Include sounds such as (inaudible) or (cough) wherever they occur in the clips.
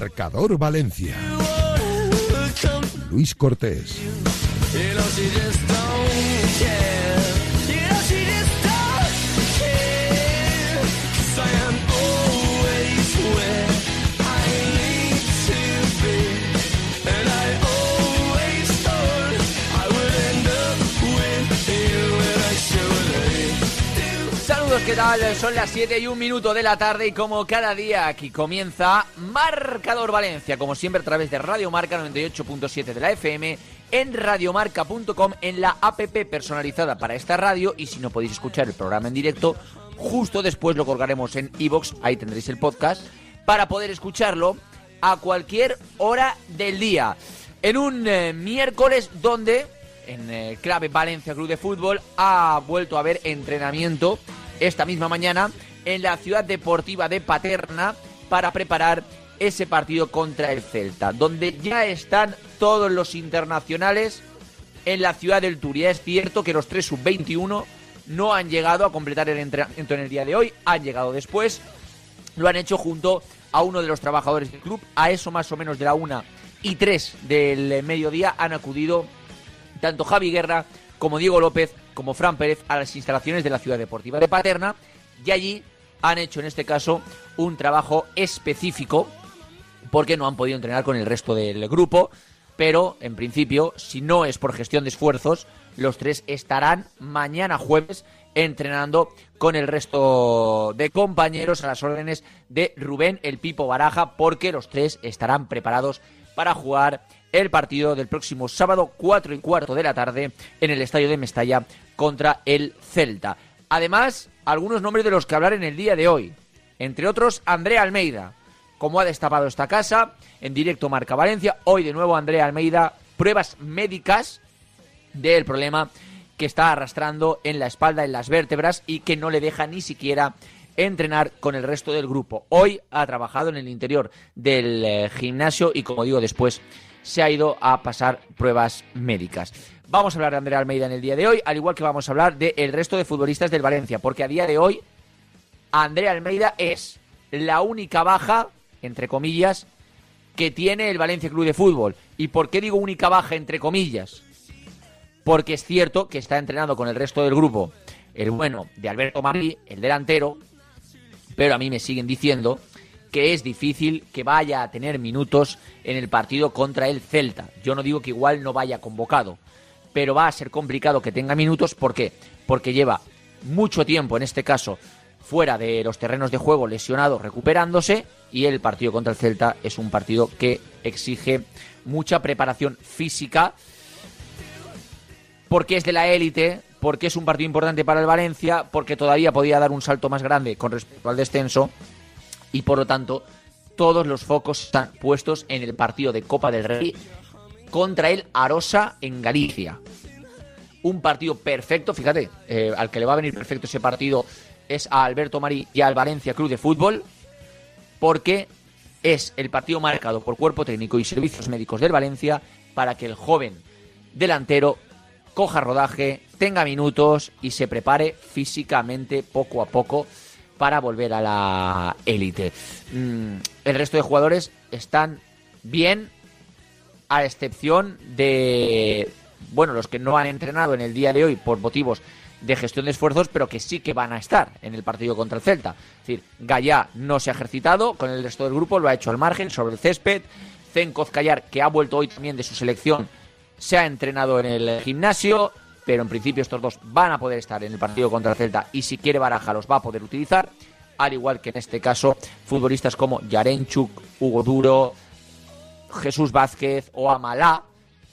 Marcador Valencia. Luis Cortés. ¿Qué tal? Son las 7 y un minuto de la tarde y como cada día aquí comienza Marcador Valencia, como siempre a través de Radio Marca 98.7 de la FM, en radiomarca.com, en la APP personalizada para esta radio y si no podéis escuchar el programa en directo, justo después lo colgaremos en iBox, ahí tendréis el podcast, para poder escucharlo a cualquier hora del día. En un eh, miércoles donde en eh, clave Valencia Club de Fútbol ha vuelto a haber entrenamiento esta misma mañana en la ciudad deportiva de Paterna para preparar ese partido contra el Celta, donde ya están todos los internacionales en la ciudad del Turia. Es cierto que los tres sub-21 no han llegado a completar el entrenamiento en el día de hoy, han llegado después, lo han hecho junto a uno de los trabajadores del club, a eso más o menos de la una y tres del mediodía han acudido tanto Javi Guerra como Diego López como Fran Pérez a las instalaciones de la Ciudad Deportiva de Paterna y allí han hecho en este caso un trabajo específico porque no han podido entrenar con el resto del grupo, pero en principio, si no es por gestión de esfuerzos, los tres estarán mañana jueves entrenando con el resto de compañeros a las órdenes de Rubén el Pipo Baraja, porque los tres estarán preparados para jugar el partido del próximo sábado 4 y cuarto de la tarde en el estadio de Mestalla contra el Celta. Además, algunos nombres de los que hablar en el día de hoy. Entre otros, Andrea Almeida. Como ha destapado esta casa, en directo Marca Valencia, hoy de nuevo Andrea Almeida, pruebas médicas del problema que está arrastrando en la espalda, en las vértebras y que no le deja ni siquiera entrenar con el resto del grupo. Hoy ha trabajado en el interior del eh, gimnasio y como digo después se ha ido a pasar pruebas médicas. Vamos a hablar de Andrea Almeida en el día de hoy, al igual que vamos a hablar del resto de futbolistas del Valencia, porque a día de hoy Andrea Almeida es la única baja, entre comillas, que tiene el Valencia Club de Fútbol. ¿Y por qué digo única baja, entre comillas? Porque es cierto que está entrenando con el resto del grupo el bueno de Alberto Marí, el delantero, pero a mí me siguen diciendo que es difícil que vaya a tener minutos en el partido contra el Celta. Yo no digo que igual no vaya convocado, pero va a ser complicado que tenga minutos. ¿Por qué? Porque lleva mucho tiempo, en este caso, fuera de los terrenos de juego, lesionado, recuperándose, y el partido contra el Celta es un partido que exige mucha preparación física, porque es de la élite, porque es un partido importante para el Valencia, porque todavía podía dar un salto más grande con respecto al descenso, y por lo tanto todos los focos están puestos en el partido de Copa del Rey contra el Arosa en Galicia. Un partido perfecto, fíjate, eh, al que le va a venir perfecto ese partido es a Alberto Marí y al Valencia Club de Fútbol, porque es el partido marcado por cuerpo técnico y servicios médicos del Valencia para que el joven delantero coja rodaje, tenga minutos y se prepare físicamente poco a poco para volver a la élite. Mm, el resto de jugadores están bien, a excepción de, bueno, los que no han entrenado en el día de hoy por motivos de gestión de esfuerzos, pero que sí que van a estar en el partido contra el Celta. Es decir, Gallá no se ha ejercitado con el resto del grupo, lo ha hecho al margen, sobre el césped. Zenkoz Callar, que ha vuelto hoy también de su selección, se ha entrenado en el gimnasio pero en principio estos dos van a poder estar en el partido contra el Celta y si quiere Baraja los va a poder utilizar, al igual que en este caso futbolistas como Yarenchuk, Hugo Duro, Jesús Vázquez o Amalá,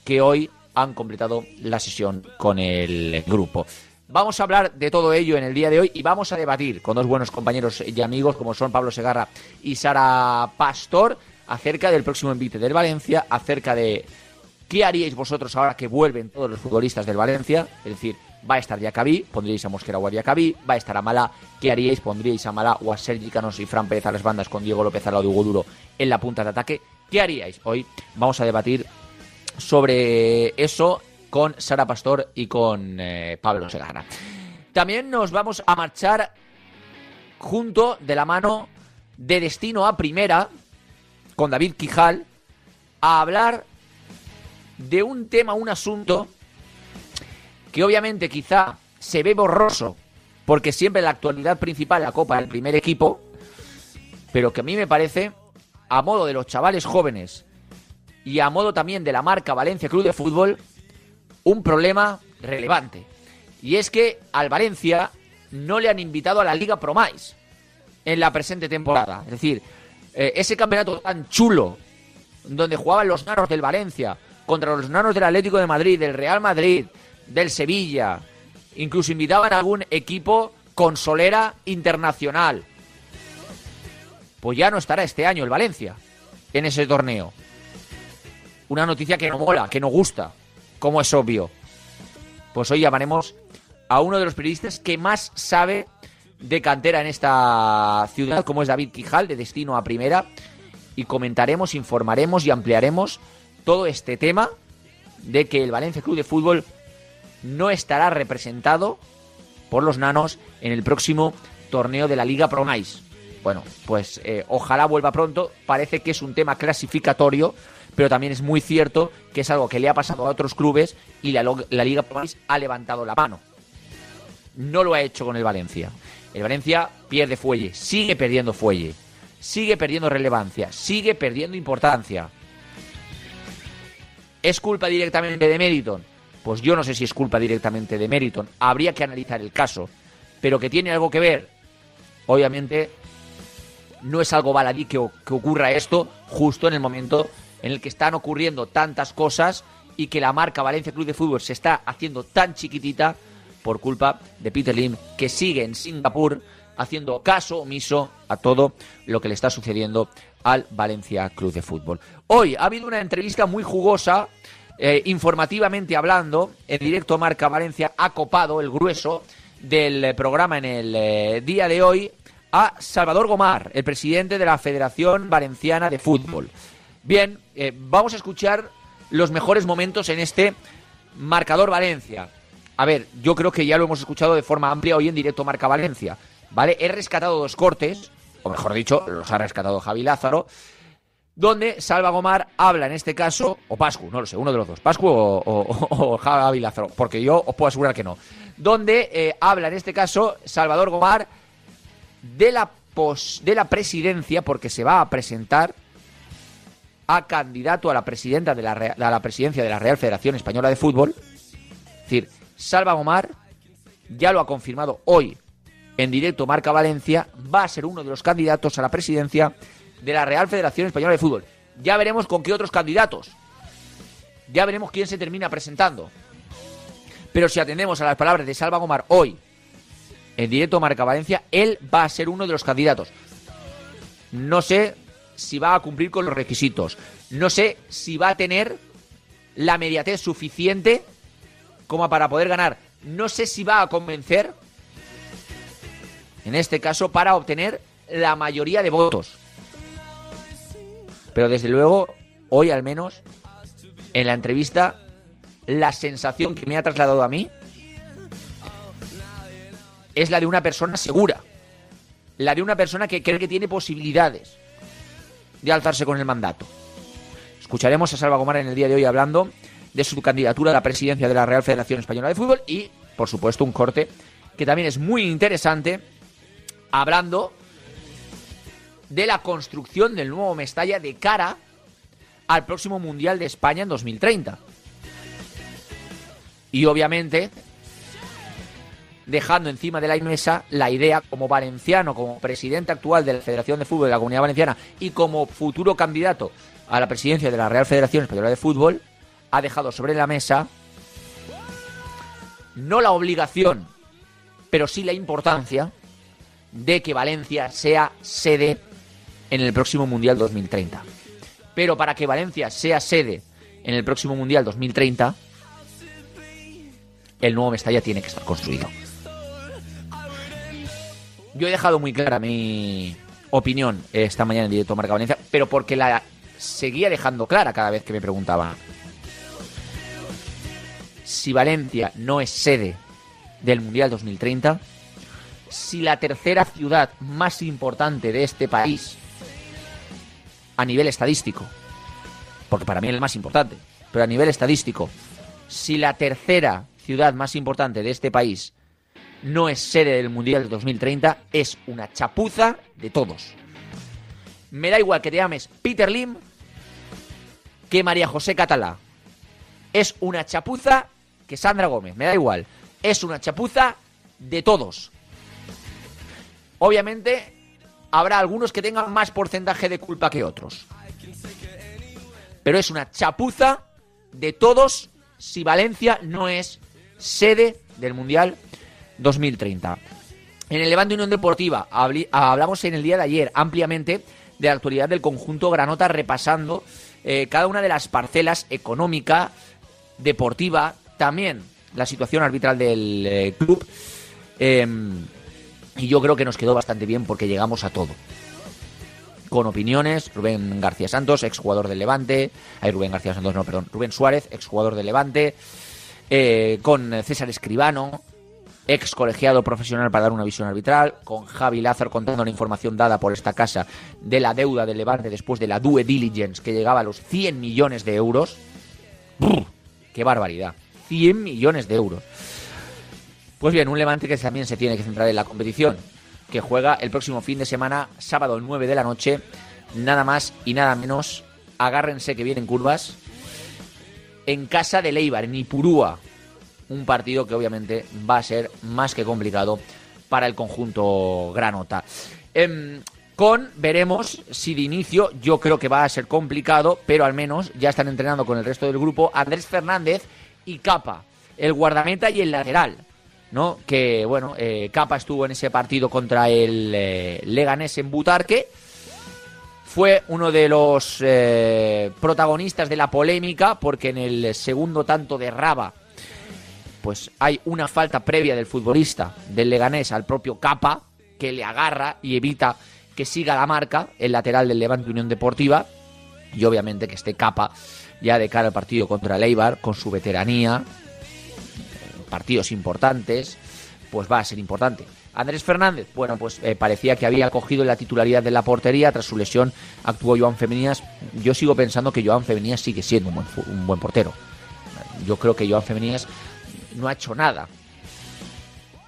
que hoy han completado la sesión con el grupo. Vamos a hablar de todo ello en el día de hoy y vamos a debatir con dos buenos compañeros y amigos como son Pablo Segarra y Sara Pastor acerca del próximo envite del Valencia, acerca de ¿Qué haríais vosotros ahora que vuelven todos los futbolistas del Valencia? Es decir, va a estar Yacabí, pondríais a Mosquera o a Yacabí, va a estar Amalá, ¿qué haríais? Pondríais a Amalá o a Sergi Canos y Fran Pérez a las bandas con Diego López al lado de Hugo Duro en la punta de ataque. ¿Qué haríais? Hoy vamos a debatir sobre eso con Sara Pastor y con eh, Pablo Segarra. También nos vamos a marchar junto de la mano de destino a primera con David Quijal a hablar de un tema, un asunto que obviamente quizá se ve borroso porque siempre la actualidad principal la Copa del primer equipo, pero que a mí me parece, a modo de los chavales jóvenes y a modo también de la marca Valencia Club de Fútbol, un problema relevante. Y es que al Valencia no le han invitado a la Liga Promais en la presente temporada. Es decir, eh, ese campeonato tan chulo, donde jugaban los nanos del Valencia contra los nanos del Atlético de Madrid, del Real Madrid, del Sevilla, incluso invitaban a algún equipo con solera internacional. Pues ya no estará este año el Valencia en ese torneo. Una noticia que no mola, que no gusta, como es obvio. Pues hoy llamaremos a uno de los periodistas que más sabe de cantera en esta ciudad, como es David Quijal, de Destino a Primera, y comentaremos, informaremos y ampliaremos todo este tema de que el Valencia Club de Fútbol no estará representado por los nanos en el próximo torneo de la Liga Pro Bueno, pues eh, ojalá vuelva pronto. Parece que es un tema clasificatorio, pero también es muy cierto que es algo que le ha pasado a otros clubes y la, Liga Pro ha levantado la mano. No lo ha hecho con el Valencia. El Valencia pierde fuelle, sigue perdiendo fuelle, sigue perdiendo relevancia, sigue perdiendo importancia. ¿Es culpa directamente de Meriton? Pues yo no sé si es culpa directamente de Meriton. Habría que analizar el caso. Pero que tiene algo que ver, obviamente, no es algo baladí que, que ocurra esto justo en el momento en el que están ocurriendo tantas cosas y que la marca Valencia Club de Fútbol se está haciendo tan chiquitita por culpa de Peter Lim, que sigue en Singapur haciendo caso omiso a todo lo que le está sucediendo al Valencia Club de Fútbol. Hoy ha habido una entrevista muy jugosa, eh, informativamente hablando, en directo Marca Valencia ha copado el grueso del programa en el eh, día de hoy a Salvador Gomar, el presidente de la Federación Valenciana de Fútbol. Bien, eh, vamos a escuchar los mejores momentos en este marcador Valencia. A ver, yo creo que ya lo hemos escuchado de forma amplia hoy en directo Marca Valencia. ¿Vale? He rescatado dos cortes, o mejor dicho, los ha rescatado Javi Lázaro, donde Salva Gomar habla en este caso, o Pascu, no lo sé, uno de los dos, Pascu o, Javi Lázaro, porque yo os puedo asegurar que no, donde eh, habla en este caso Salvador Gomar de la, pos, de la presidencia, porque se va a presentar a candidato a la, presidenta de la, a la presidencia de la Real Federación Española de Fútbol. Es decir, Salva Omar ya lo ha confirmado hoy en directo Marca Valencia, va a ser uno de los candidatos a la presidencia de la Real Federación Española de Fútbol. Ya veremos con qué otros candidatos. Ya veremos quién se termina presentando. Pero si atendemos a las palabras de Salva Omar hoy en directo Marca Valencia, él va a ser uno de los candidatos. No sé si va a cumplir con los requisitos. No sé si va a tener la mediatez suficiente como para poder ganar. No sé si va a convencer, en este caso, para obtener la mayoría de votos. Pero desde luego, hoy al menos, en la entrevista, la sensación que me ha trasladado a mí es la de una persona segura. La de una persona que cree que tiene posibilidades de alzarse con el mandato. Escucharemos a Salva Gomar en el día de hoy hablando de su candidatura a la presidencia de la Real Federación Española de Fútbol y, por supuesto, un corte que también es muy interesante, hablando de la construcción del nuevo Mestalla de cara al próximo Mundial de España en 2030. Y obviamente dejando encima de la mesa la idea como valenciano, como presidente actual de la Federación de Fútbol de la Comunidad Valenciana y como futuro candidato a la presidencia de la Real Federación Española de Fútbol, ha dejado sobre la mesa no la obligación, pero sí la importancia de que Valencia sea sede en el próximo Mundial 2030. Pero para que Valencia sea sede en el próximo Mundial 2030, el nuevo Mestalla tiene que estar construido. Yo he dejado muy clara mi opinión esta mañana en directo Marca Valencia, pero porque la seguía dejando clara cada vez que me preguntaban si Valencia no es sede del Mundial 2030, si la tercera ciudad más importante de este país a nivel estadístico, porque para mí es el más importante, pero a nivel estadístico, si la tercera ciudad más importante de este país no es sede del Mundial de 2030, es una chapuza de todos. Me da igual que te llames Peter Lim que María José Catalá. Es una chapuza que Sandra Gómez, me da igual. Es una chapuza de todos. Obviamente habrá algunos que tengan más porcentaje de culpa que otros. Pero es una chapuza de todos si Valencia no es sede del Mundial 2030. En el Levante Unión Deportiva hablamos en el día de ayer ampliamente de la actualidad del conjunto Granota repasando eh, cada una de las parcelas económica, deportiva, también la situación arbitral del eh, club. Em, y yo creo que nos quedó bastante bien porque llegamos a todo. Con opiniones, Rubén García Santos, exjugador del Levante. Ay, Rubén García Santos, no, perdón. Rubén Suárez, exjugador del Levante. Eh, con César Escribano, ex colegiado profesional para dar una visión arbitral, con Javi Lázaro contando la información dada por esta casa de la deuda del Levante después de la due diligence que llegaba a los 100 millones de euros. ¡Qué barbaridad! 100 millones de euros. Pues bien, un Levante que también se tiene que centrar en la competición, que juega el próximo fin de semana, sábado 9 de la noche, nada más y nada menos, agárrense que vienen curvas, en casa de Leibar, en Ipurúa, un partido que obviamente va a ser más que complicado para el conjunto granota. Em, con, veremos si de inicio, yo creo que va a ser complicado, pero al menos ya están entrenando con el resto del grupo Andrés Fernández y Capa, el guardameta y el lateral. ¿No? Que, bueno, eh, Capa estuvo en ese partido contra el eh, Leganés en Butarque. Fue uno de los eh, protagonistas de la polémica porque en el segundo tanto de Raba pues hay una falta previa del futbolista del Leganés al propio Capa que le agarra y evita que siga la marca el lateral del Levante Unión Deportiva y obviamente que esté Capa ya de cara al partido contra el con su veteranía partidos importantes, pues va a ser importante. Andrés Fernández, bueno, pues eh, parecía que había cogido la titularidad de la portería, tras su lesión actuó Joan Femeninas. Yo sigo pensando que Joan Femeninas sigue siendo un buen, buen portero. Yo creo que Joan Femeninas no ha hecho nada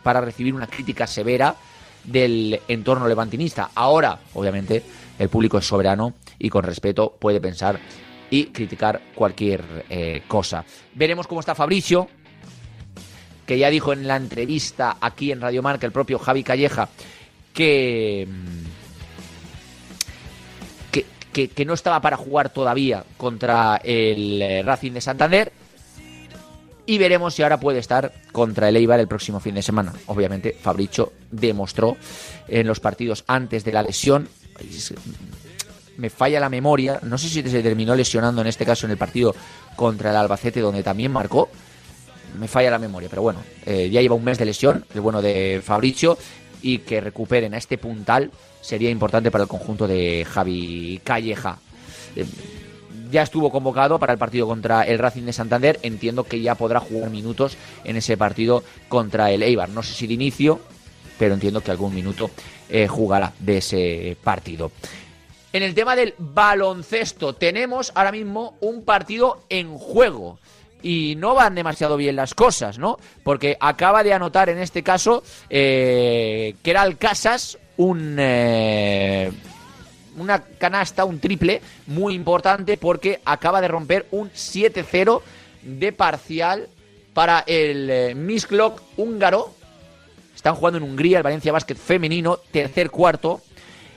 para recibir una crítica severa del entorno levantinista. Ahora, obviamente, el público es soberano y con respeto puede pensar y criticar cualquier eh, cosa. Veremos cómo está Fabricio, que ya dijo en la entrevista aquí en Radio Marca el propio Javi Calleja que, que, que, no estaba para jugar todavía contra el eh, Racing de Santander. Y veremos si ahora puede estar contra el Eibar el próximo fin de semana. Obviamente, Fabricio demostró en los partidos antes de la lesión. Me falla la memoria. No sé si se terminó lesionando en este caso en el partido contra el Albacete, donde también marcó me falla la memoria, pero bueno, eh, ya lleva un mes de lesión, el bueno de Fabricio, y que recuperen a este puntal sería importante para el conjunto de Javi Calleja. Eh, ya estuvo convocado para el partido contra el Racing de Santander, entiendo que ya podrá jugar minutos en ese partido contra el Eibar. No sé si de inicio, pero entiendo que algún minuto eh, jugará de ese partido. En el tema del baloncesto, tenemos ahora mismo un partido en juego y no van demasiado bien las cosas, ¿no? Porque acaba de anotar en este caso eh, que era un eh, una canasta, un triple muy importante porque acaba de romper un 7-0 de parcial para el eh, húngaro. Están jugando en Hungría el Valencia Basket femenino, tercer cuarto.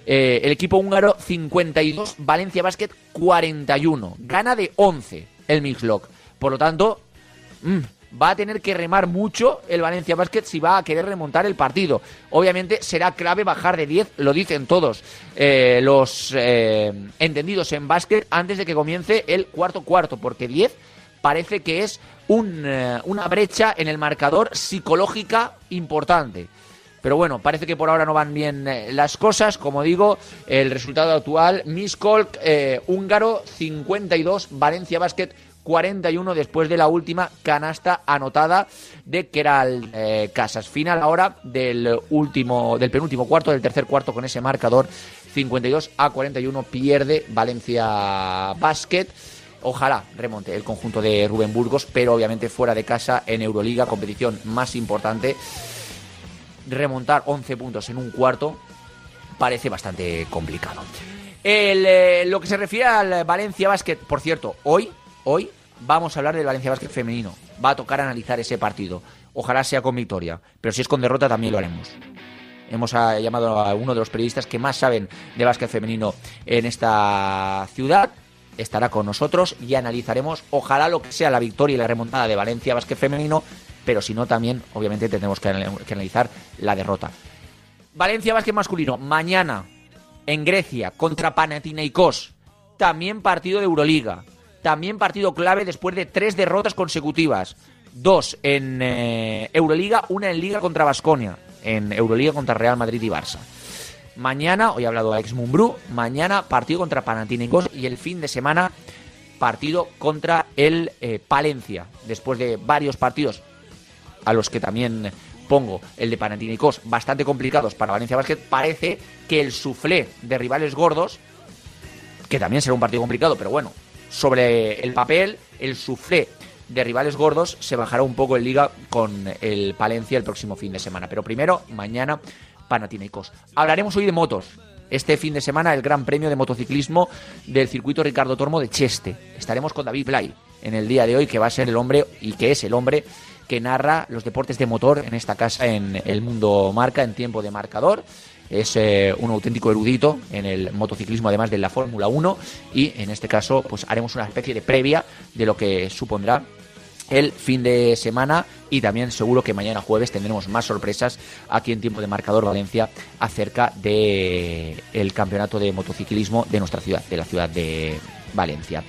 Eh, el equipo húngaro 52, Valencia Basket 41. Gana de 11 el Misklok. Por lo tanto, mm, va a tener que remar mucho el Valencia Basket si va a querer remontar el partido. Obviamente será clave bajar de 10, lo dicen todos eh, los eh, entendidos en básquet antes de que comience el cuarto cuarto, porque 10 parece que es eh, una brecha en el marcador psicológica importante. Pero bueno, parece que por ahora no van bien las cosas. Como digo, el resultado actual, Miskolc húngaro 52, Valencia Basket 41 después de la última canasta anotada de Keral eh, Casas. Final ahora del último, del penúltimo cuarto, del tercer cuarto con ese marcador 52 a 41 pierde Valencia Basket. Ojalá remonte el conjunto de Rubén Burgos, pero obviamente fuera de casa en Euroliga, competición más importante. Remontar 11 puntos en un cuarto parece bastante complicado. Eh, lo que se refiere al Valencia Basket, por cierto, hoy, hoy vamos a hablar del Valencia Basket femenino. Va a tocar analizar ese partido. Ojalá sea con victoria, pero si es con derrota también lo haremos. Hemos ah, llamado a uno de los periodistas que más saben de básquet femenino en esta ciudad. Estará con nosotros y analizaremos, ojalá lo que sea la victoria y la remontada de Valencia Básquet Femenino, pero si no, también, obviamente, tendremos que analizar la derrota. Valencia Básquet Masculino, mañana en Grecia contra Panathinaikos. También partido de Euroliga. También partido clave después de tres derrotas consecutivas. Dos en eh, Euroliga, una en Liga contra Basconia. En Euroliga contra Real Madrid y Barça. Mañana, hoy ha hablado Alex Mumbrú, mañana partido contra Panathinaikos y el fin de semana partido contra el eh, Palencia. Después de varios partidos a los que también pongo el de Panathinaikos bastante complicados para Valencia Basket, parece que el suflé de rivales gordos, que también será un partido complicado, pero bueno, sobre el papel, el suflé de rivales gordos se bajará un poco en liga con el Palencia el próximo fin de semana. Pero primero, mañana, Panathinaikos. Hablaremos hoy de motos. Este fin de semana, el Gran Premio de Motociclismo del circuito Ricardo Tormo de Cheste. Estaremos con David Blay en el día de hoy, que va a ser el hombre y que es el hombre que narra los deportes de motor en esta casa en el mundo marca en tiempo de marcador es eh, un auténtico erudito en el motociclismo, además de la Fórmula 1, y en este caso, pues haremos una especie de previa de lo que supondrá el fin de semana y también seguro que mañana jueves tendremos más sorpresas aquí en tiempo de marcador Valencia acerca de el campeonato de motociclismo de nuestra ciudad, de la ciudad de Valencia.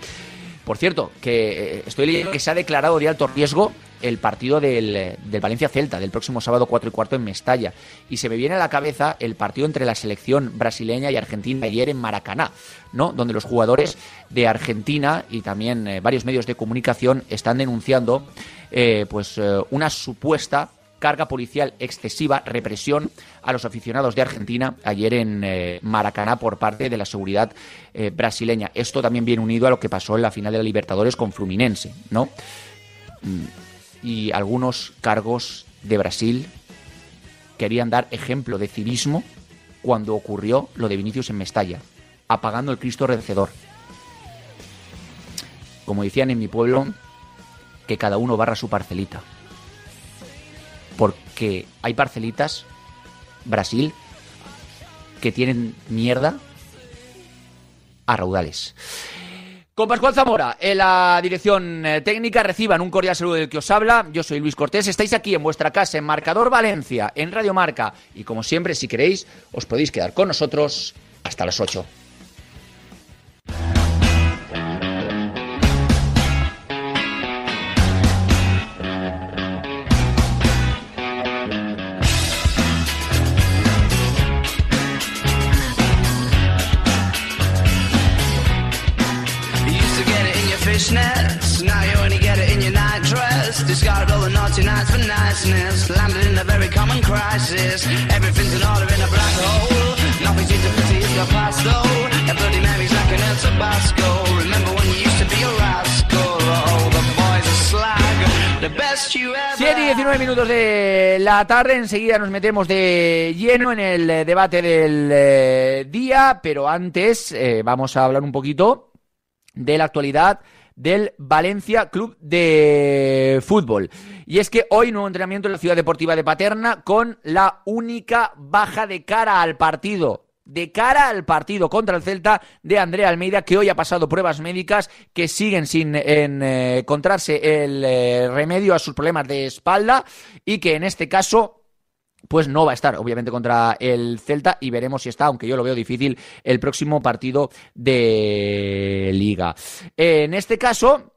Por cierto, que eh, estoy leyendo que se ha declarado de alto riesgo el partido del, Valencia Celta, del próximo sábado 4 y cuarto en Mestalla. Y se me viene a la cabeza el partido entre la selección brasileña y argentina ayer en Maracaná, ¿no? Donde los jugadores de Argentina y también eh, varios medios de comunicación están denunciando eh, pues una supuesta carga policial excesiva, represión a los aficionados de Argentina ayer en eh, Maracaná por parte de la seguridad eh, brasileña. Esto también viene unido a lo que pasó en la final de la Libertadores con Fluminense, ¿no? Mm, y algunos cargos de Brasil querían dar ejemplo de civismo cuando ocurrió lo de Vinicius en Mestalla, apagando el Cristo Redentor. Como decían en mi pueblo, que cada uno barra su parcelita porque hay parcelitas, Brasil, que tienen mierda a raudales. Con Pascual Zamora en la dirección eh, técnica, reciban un cordial saludo del que os habla. Yo soy Luis Cortés, estáis aquí en vuestra casa en Marcador Valencia, en Radio Marca. Y como siempre, si queréis, os podéis quedar con nosotros hasta las 8. Siete y 19 minutos de la tarde, enseguida nos metemos de lleno en el eh, debate del eh, día, pero antes eh, vamos a hablar un poquito de la actualidad del Valencia Club de Fútbol. Y es que hoy nuevo entrenamiento en la Ciudad Deportiva de Paterna con la única baja de cara al partido de cara al partido contra el Celta de Andrea Almeida, que hoy ha pasado pruebas médicas que siguen sin eh, encontrarse el eh, remedio a sus problemas de espalda y que en este caso pues no va a estar, obviamente, contra el Celta y veremos si está, aunque yo lo veo difícil, el próximo partido de liga. En este caso,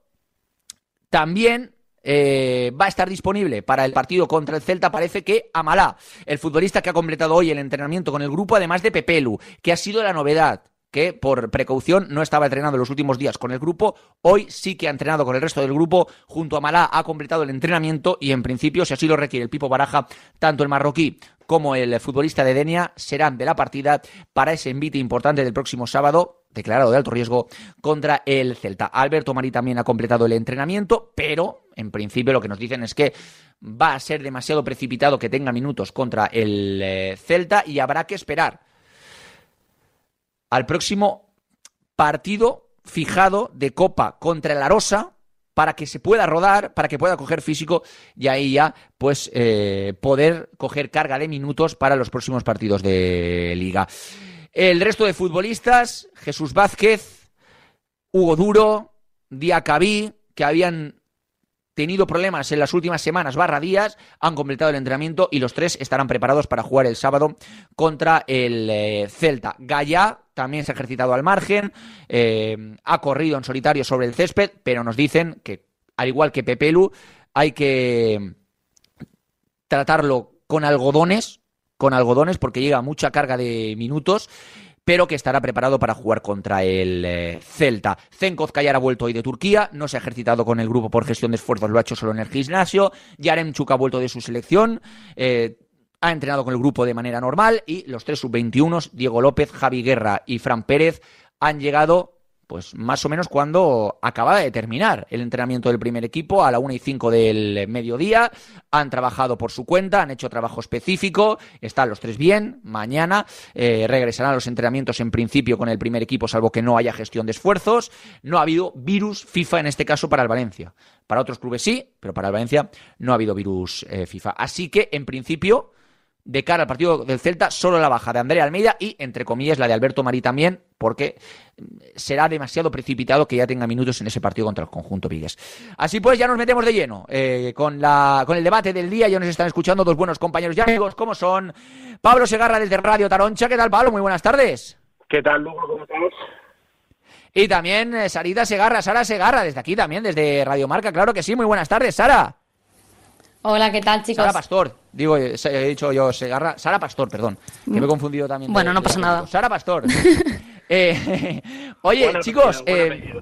también eh, va a estar disponible para el partido contra el Celta. Parece que Amalá, el futbolista que ha completado hoy el entrenamiento con el grupo, además de Pepelu, que ha sido la novedad que por precaución no estaba entrenando los últimos días con el grupo. Hoy sí que ha entrenado con el resto del grupo. Junto a Malá ha completado el entrenamiento y en principio, si así lo requiere el Pipo Baraja, tanto el marroquí como el futbolista de Denia serán de la partida para ese envite importante del próximo sábado declarado de alto riesgo contra el Celta. Alberto Marí también ha completado el entrenamiento, pero en principio lo que nos dicen es que va a ser demasiado precipitado que tenga minutos contra el eh, Celta y habrá que esperar al próximo partido fijado de Copa contra el Arosa para que se pueda rodar, para que pueda coger físico y ahí ya pues eh, poder coger carga de minutos para los próximos partidos de liga. El resto de futbolistas, Jesús Vázquez, Hugo Duro, Diacabí, que habían tenido problemas en las últimas semanas barra días, han completado el entrenamiento y los tres estarán preparados para jugar el sábado contra el eh, Celta. Gaya también se ha ejercitado al margen, eh, ha corrido en solitario sobre el césped, pero nos dicen que, al igual que Pepelu, hay que tratarlo con algodones, con algodones, porque llega mucha carga de minutos pero que estará preparado para jugar contra el eh, Celta. Zenkov Kayar ha vuelto hoy de Turquía, no se ha ejercitado con el grupo por gestión de esfuerzos, lo ha hecho solo en el gimnasio. Yaremchuk ha vuelto de su selección. Eh, ha entrenado con el grupo de manera normal y los tres sub-21, Diego López, Javi Guerra y Fran Pérez, han llegado pues más o menos cuando acaba de terminar el entrenamiento del primer equipo a la 1 y 5 del mediodía. Han trabajado por su cuenta, han hecho trabajo específico, están los tres bien. Mañana eh, regresarán a los entrenamientos en principio con el primer equipo, salvo que no haya gestión de esfuerzos. No ha habido virus FIFA en este caso para el Valencia. Para otros clubes sí, pero para el Valencia no ha habido virus eh, FIFA. Así que en principio de cara al partido del Celta, solo la baja de Andrea Almeida y, entre comillas, la de Alberto Marí también, porque será demasiado precipitado que ya tenga minutos en ese partido contra el conjunto Vigues. Así pues, ya nos metemos de lleno eh, con, la, con el debate del día. Ya nos están escuchando dos buenos compañeros y amigos, como son Pablo Segarra desde Radio Taroncha. ¿Qué tal, Pablo? Muy buenas tardes. ¿Qué tal, Lugo? ¿Cómo estamos? Y también eh, Sarita Segarra, Sara Segarra, desde aquí también, desde Radio Marca. Claro que sí. Muy buenas tardes, Sara. Hola, ¿qué tal, chicos? Sara Pastor, digo, he dicho yo Segarra, Sara Pastor, perdón, que me he confundido también. Bueno, no pasa nada. Sara Pastor. (laughs) eh, (laughs) oye, chicos, eh,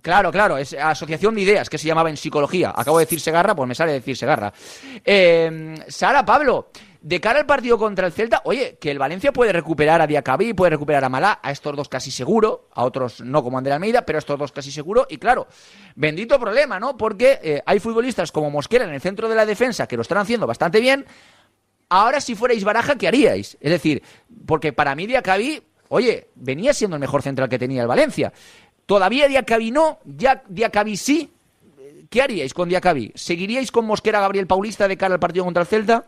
claro, claro, es asociación de ideas que se llamaba en psicología. Acabo de decir Segarra, pues me sale decir Segarra. Eh, Sara, Pablo, de cara al partido contra el Celta, oye, que el Valencia puede recuperar a Diacabí, puede recuperar a Malá, a estos dos casi seguro, a otros no como Ander Almeida, pero a estos dos casi seguro. Y claro, bendito problema, ¿no? Porque eh, hay futbolistas como Mosquera en el centro de la defensa que lo están haciendo bastante bien. Ahora, si fuerais baraja, ¿qué haríais? Es decir, porque para mí Diacabí, oye, venía siendo el mejor central que tenía el Valencia. Todavía Diacabí no, ya Diacabí sí. ¿Qué haríais con Diacabí? ¿Seguiríais con Mosquera Gabriel Paulista de cara al partido contra el Celta?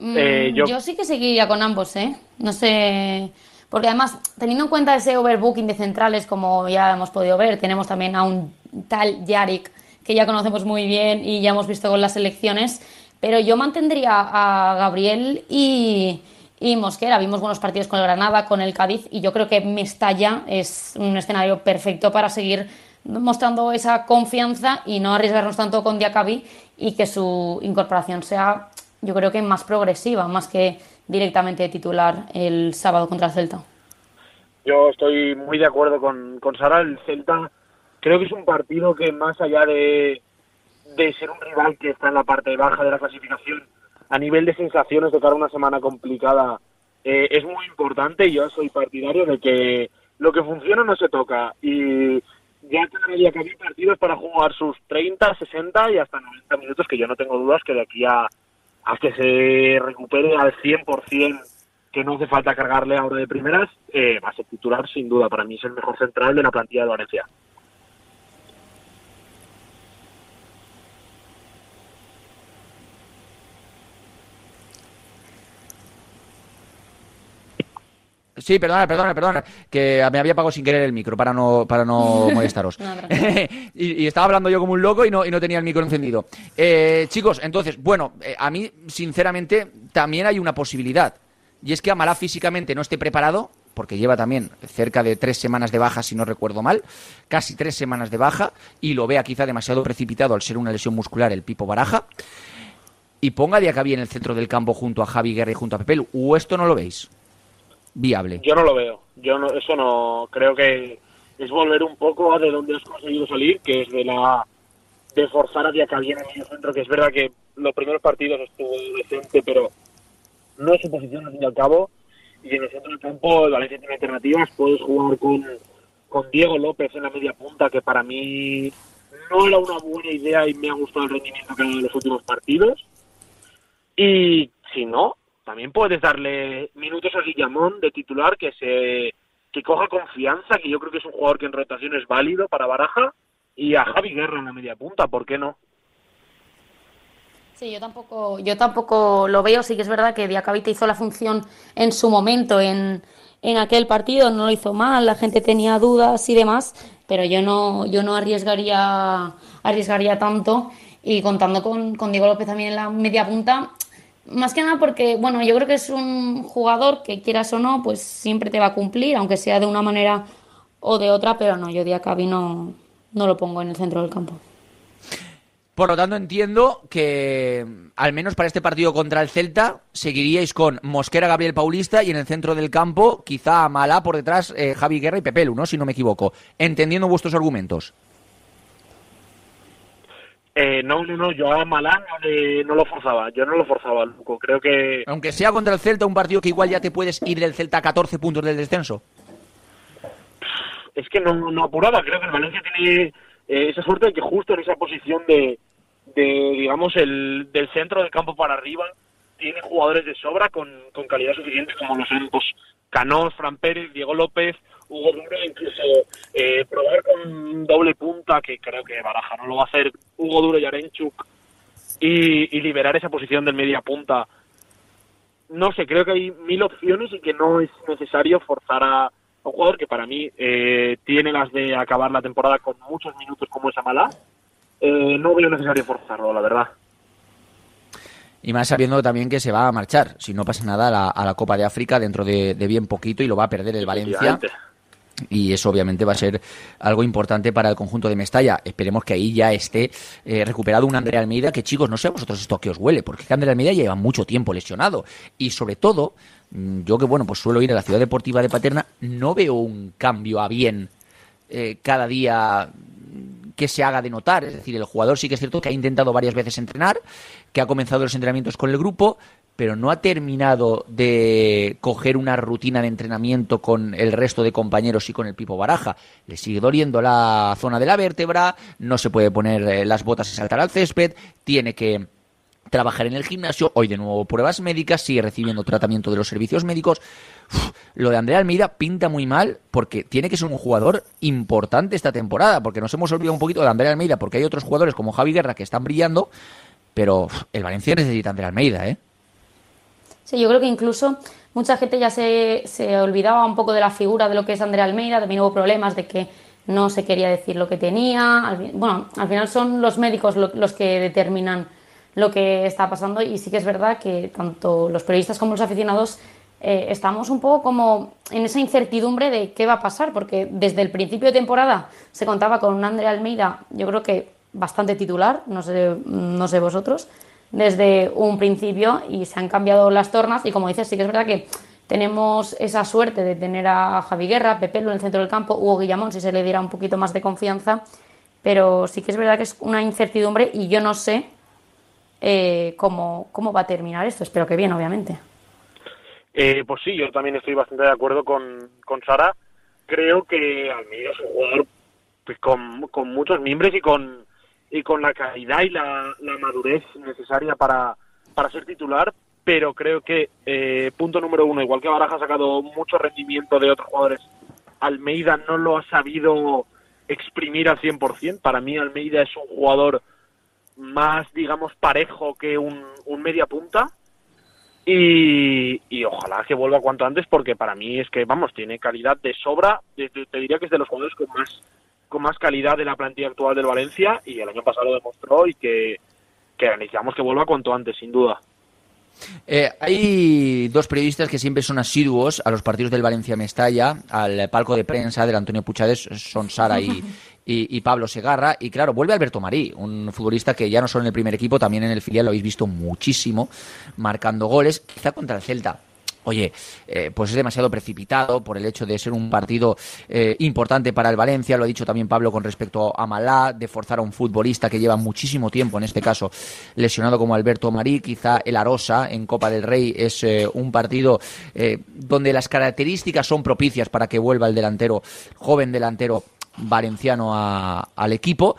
Eh, mm, yo... sí que seguiría con ambos, ¿eh? No sé. Porque además, teniendo en cuenta ese overbooking de centrales, como ya hemos podido ver, tenemos también a un tal Yarik que ya conocemos muy bien y ya hemos visto con las elecciones. Pero yo mantendría a Gabriel y, y Mosquera. Vimos buenos partidos con el Granada, con el Cádiz, y yo creo que Mestalla es un escenario perfecto para seguir mostrando esa confianza y no arriesgarnos tanto con Diacabí y que su incorporación sea yo creo que más progresiva, más que directamente titular el sábado contra el Celta. Yo estoy muy de acuerdo con, con Sara. El Celta creo que es un partido que más allá de, de ser un rival que está en la parte baja de la clasificación, a nivel de sensaciones de cara a una semana complicada, eh, es muy importante. Yo soy partidario de que lo que funciona no se toca y ya tendría que haber partidos para jugar sus 30, 60 y hasta 90 minutos, que yo no tengo dudas que de aquí a a que se recupere al 100%, que no hace falta cargarle ahora de primeras, eh, va a ser titular sin duda. Para mí es el mejor central de la plantilla de Valencia. Sí, perdona, perdona, perdona, que me había apagado sin querer el micro para no, para no (laughs) molestaros. (laughs) y, estaba hablando yo como un loco y no, y no tenía el micro encendido. Eh, chicos, entonces, bueno, eh, a mí, sinceramente, también hay una posibilidad. Y es que Amalá físicamente no esté preparado, porque lleva también cerca de tres semanas de baja, si no recuerdo mal, casi tres semanas de baja, y lo vea quizá demasiado precipitado al ser una lesión muscular el Pipo Baraja, y ponga a Diacabí en el centro del campo junto a Javi Guerra y junto a Pepelu. ¿O esto no lo veis? Viable. Yo no lo veo. Yo no, eso no creo que es volver un poco a de donde has conseguido salir, que es de la de forzar a Diacabí en el centro, que es verdad que los primeros partidos estuvo decente, pero no es su posición al fin y al cabo. Y en el centro del campo el Valencia tiene alternativas. Puedes jugar con, con Diego López en la media punta, que para mí no era una buena idea y me ha gustado el rendimiento que ha dado en los últimos partidos. Y si no, también puedes darle minutos a Guillamón de titular que se que coja confianza, que yo creo que es un jugador que en rotación es válido para Baraja, y a Javi Guerra en la media punta, ¿por qué no? Sí, yo tampoco, yo tampoco lo veo. Sí que es verdad que Diacabite hizo la función en su momento en, en aquel partido, no lo hizo mal, la gente tenía dudas y demás, pero yo no, yo no arriesgaría, arriesgaría tanto. Y contando con, con Diego López también en la media punta, más que nada porque, bueno, yo creo que es un jugador que quieras o no, pues siempre te va a cumplir, aunque sea de una manera o de otra, pero no, yo Diacabi no, no lo pongo en el centro del campo. Por lo tanto, entiendo que, al menos para este partido contra el Celta, seguiríais con Mosquera, Gabriel Paulista y en el centro del campo, quizá Malá por detrás, eh, Javi Guerra y Pepelu, ¿no? Si no me equivoco. Entendiendo vuestros argumentos. Eh, no, no, no, yo a Malá no, no, lo forzaba, yo no lo forzaba, Luco. Creo que. Aunque sea contra el Celta, un partido que igual ya te puedes ir del Celta a 14 puntos del descenso. Es que no, no apuraba, creo que el Valencia tiene eh, esa suerte de que justo en esa posición de, de digamos, el, del centro del campo para arriba, tiene jugadores de sobra con, con calidad suficiente, como los son pues, Canós, Fran Pérez, Diego López, Hugo Duro, incluso eh, probar con doble punta, que creo que Baraja no lo va a hacer, Hugo Duro y Arenchuk, y, y liberar esa posición del media punta. No sé, creo que hay mil opciones y que no es necesario forzar a, un jugador que para mí eh, tiene las de acabar la temporada con muchos minutos como esa mala. Eh, no veo necesario forzarlo, la verdad. Y más sabiendo también que se va a marchar, si no pasa nada, a la, a la Copa de África dentro de, de, bien poquito y lo va a perder el Valencia. Y eso obviamente va a ser algo importante para el conjunto de Mestalla. Esperemos que ahí ya esté eh, recuperado un André Almeida, que chicos, no sé a vosotros esto que os huele, porque André Almeida lleva mucho tiempo lesionado. Y sobre todo, mm, yo que bueno, pues suelo ir a la ciudad deportiva de Paterna, no veo un cambio a bien eh, cada día que se haga de notar. Es decir, el jugador sí que es cierto que ha intentado varias veces entrenar, que ha comenzado los entrenamientos con el grupo, pero no ha terminado de coger una rutina de entrenamiento con el resto de compañeros y con el Pipo Baraja. Le sigue doliendo la zona de la vértebra, no se puede poner eh, las botas y saltar al césped, tiene que trabajar en el gimnasio, hoy de nuevo pruebas médicas, sigue recibiendo tratamiento de los servicios médicos. Lo de Andrea Almeida pinta muy mal porque tiene que ser un jugador importante esta temporada, porque nos hemos olvidado un poquito de Andrea Almeida, porque hay otros jugadores como Javi Guerra que están brillando, pero el Valencia necesita Andrea Almeida, ¿eh? Sí, yo creo que incluso mucha gente ya se, se olvidaba un poco de la figura de lo que es Andrea Almeida, también hubo problemas de que no se quería decir lo que tenía. Bueno, al final son los médicos lo, los que determinan lo que está pasando y sí que es verdad que tanto los periodistas como los aficionados eh, estamos un poco como en esa incertidumbre de qué va a pasar, porque desde el principio de temporada se contaba con un Andrea Almeida, yo creo que bastante titular, no sé, no sé vosotros, desde un principio y se han cambiado las tornas y como dices, sí que es verdad que tenemos esa suerte de tener a Javi Guerra, Pepelo en el centro del campo, Hugo Guillamón si se le diera un poquito más de confianza, pero sí que es verdad que es una incertidumbre y yo no sé eh, cómo, cómo va a terminar esto. Espero que bien, obviamente. Eh, pues sí, yo también estoy bastante de acuerdo con, con Sara. Creo que Almeida es un jugador pues, con, con muchos miembros y con, y con la calidad y la, madurez necesaria para, para ser titular, pero creo que, eh, punto número uno, igual que Baraja ha sacado mucho rendimiento de otros jugadores, Almeida no lo ha sabido exprimir al 100%. Para mí Almeida es un jugador más, digamos, parejo que un, un media punta. Y, y, ojalá que vuelva cuanto antes porque para mí es que, vamos, tiene calidad de sobra. Te, te diría que es de los jugadores con más, con más calidad de la plantilla actual del Valencia y el año pasado lo demostró y que, que necesitamos que vuelva cuanto antes, sin duda. Eh, hay dos periodistas que siempre son asiduos a los partidos del Valencia Mestalla, al palco de prensa del Antonio Puchades, son Sara y, y, y, Pablo Segarra. Y claro, vuelve Alberto Marí, un futbolista que ya no solo en el primer equipo, también en el filial lo habéis visto muchísimo, marcando goles, quizá contra el Celta. Oye, eh, pues es demasiado precipitado por el hecho de ser un partido eh, importante para el Valencia, lo ha dicho también Pablo con respecto a Malá, de forzar a un futbolista que lleva muchísimo tiempo, en este caso lesionado como Alberto Marí, quizá el Arosa en Copa del Rey es eh, un partido donde las características son propicias para que vuelva el delantero, joven delantero valenciano al equipo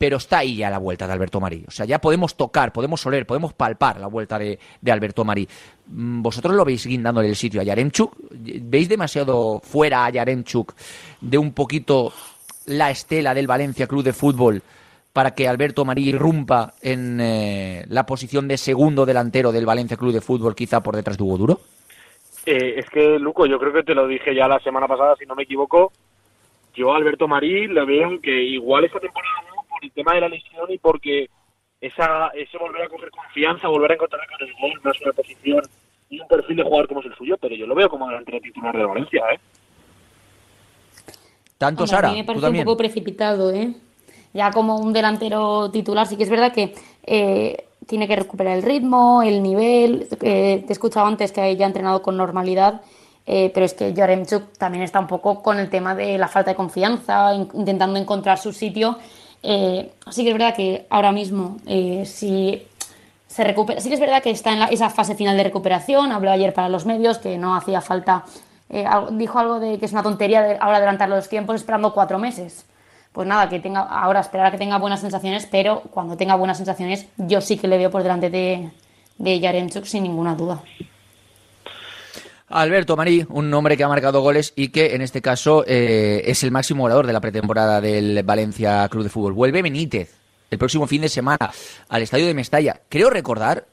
pero está ahí ya la vuelta de Alberto Marí. O sea, ya podemos tocar, podemos oler, podemos palpar la vuelta de, Alberto Marí. Mm, ¿Vosotros lo veis guindándole el sitio a Yaremchuk? ¿Veis demasiado fuera a Yaremchuk de un poquito la estela del Valencia Club de Fútbol para que Alberto Marí irrumpa en eh, la posición de segundo delantero del Valencia Club de Fútbol, quizá por detrás de Hugo Duro? Eh, es que, Luco, yo creo que te lo dije ya la semana pasada, si no me equivoco. Yo Alberto Marí le veo que igual esta temporada el tema de la lesión y porque esa, ese volver a coger confianza, volver a encontrar con el gol, más una posición y un perfil de jugador como es el suyo, pero yo lo veo como delantero titular de Valencia, ¿eh? Tanto Sara. A mí me parece un poco precipitado, ¿eh? Ya como un delantero titular, sí que es verdad que eh, tiene que recuperar el ritmo, el nivel. Eh, te he escuchado antes que ya ha entrenado con normalidad, eh, pero es que Yaremchuk también está un poco con el tema de la falta de confianza, intentando encontrar su sitio eh, sí que es verdad que ahora mismo, eh, si se recupera, sí que es verdad que está en esa fase final de recuperación. Habló ayer para los medios que no hacía falta, eh, dijo algo de que es una tontería ahora adelantar los tiempos esperando cuatro meses. Pues nada, que tenga ahora esperar a que tenga buenas sensaciones, pero cuando tenga buenas sensaciones, yo sí que le veo por delante de, de Yaremchuk sin ninguna duda. Alberto Marí, un nombre que ha marcado goles y que en este caso eh, es el máximo goleador de la pretemporada del Valencia Club de Fútbol. Vuelve Benítez el próximo fin de semana al estadio de Mestalla. Creo recordar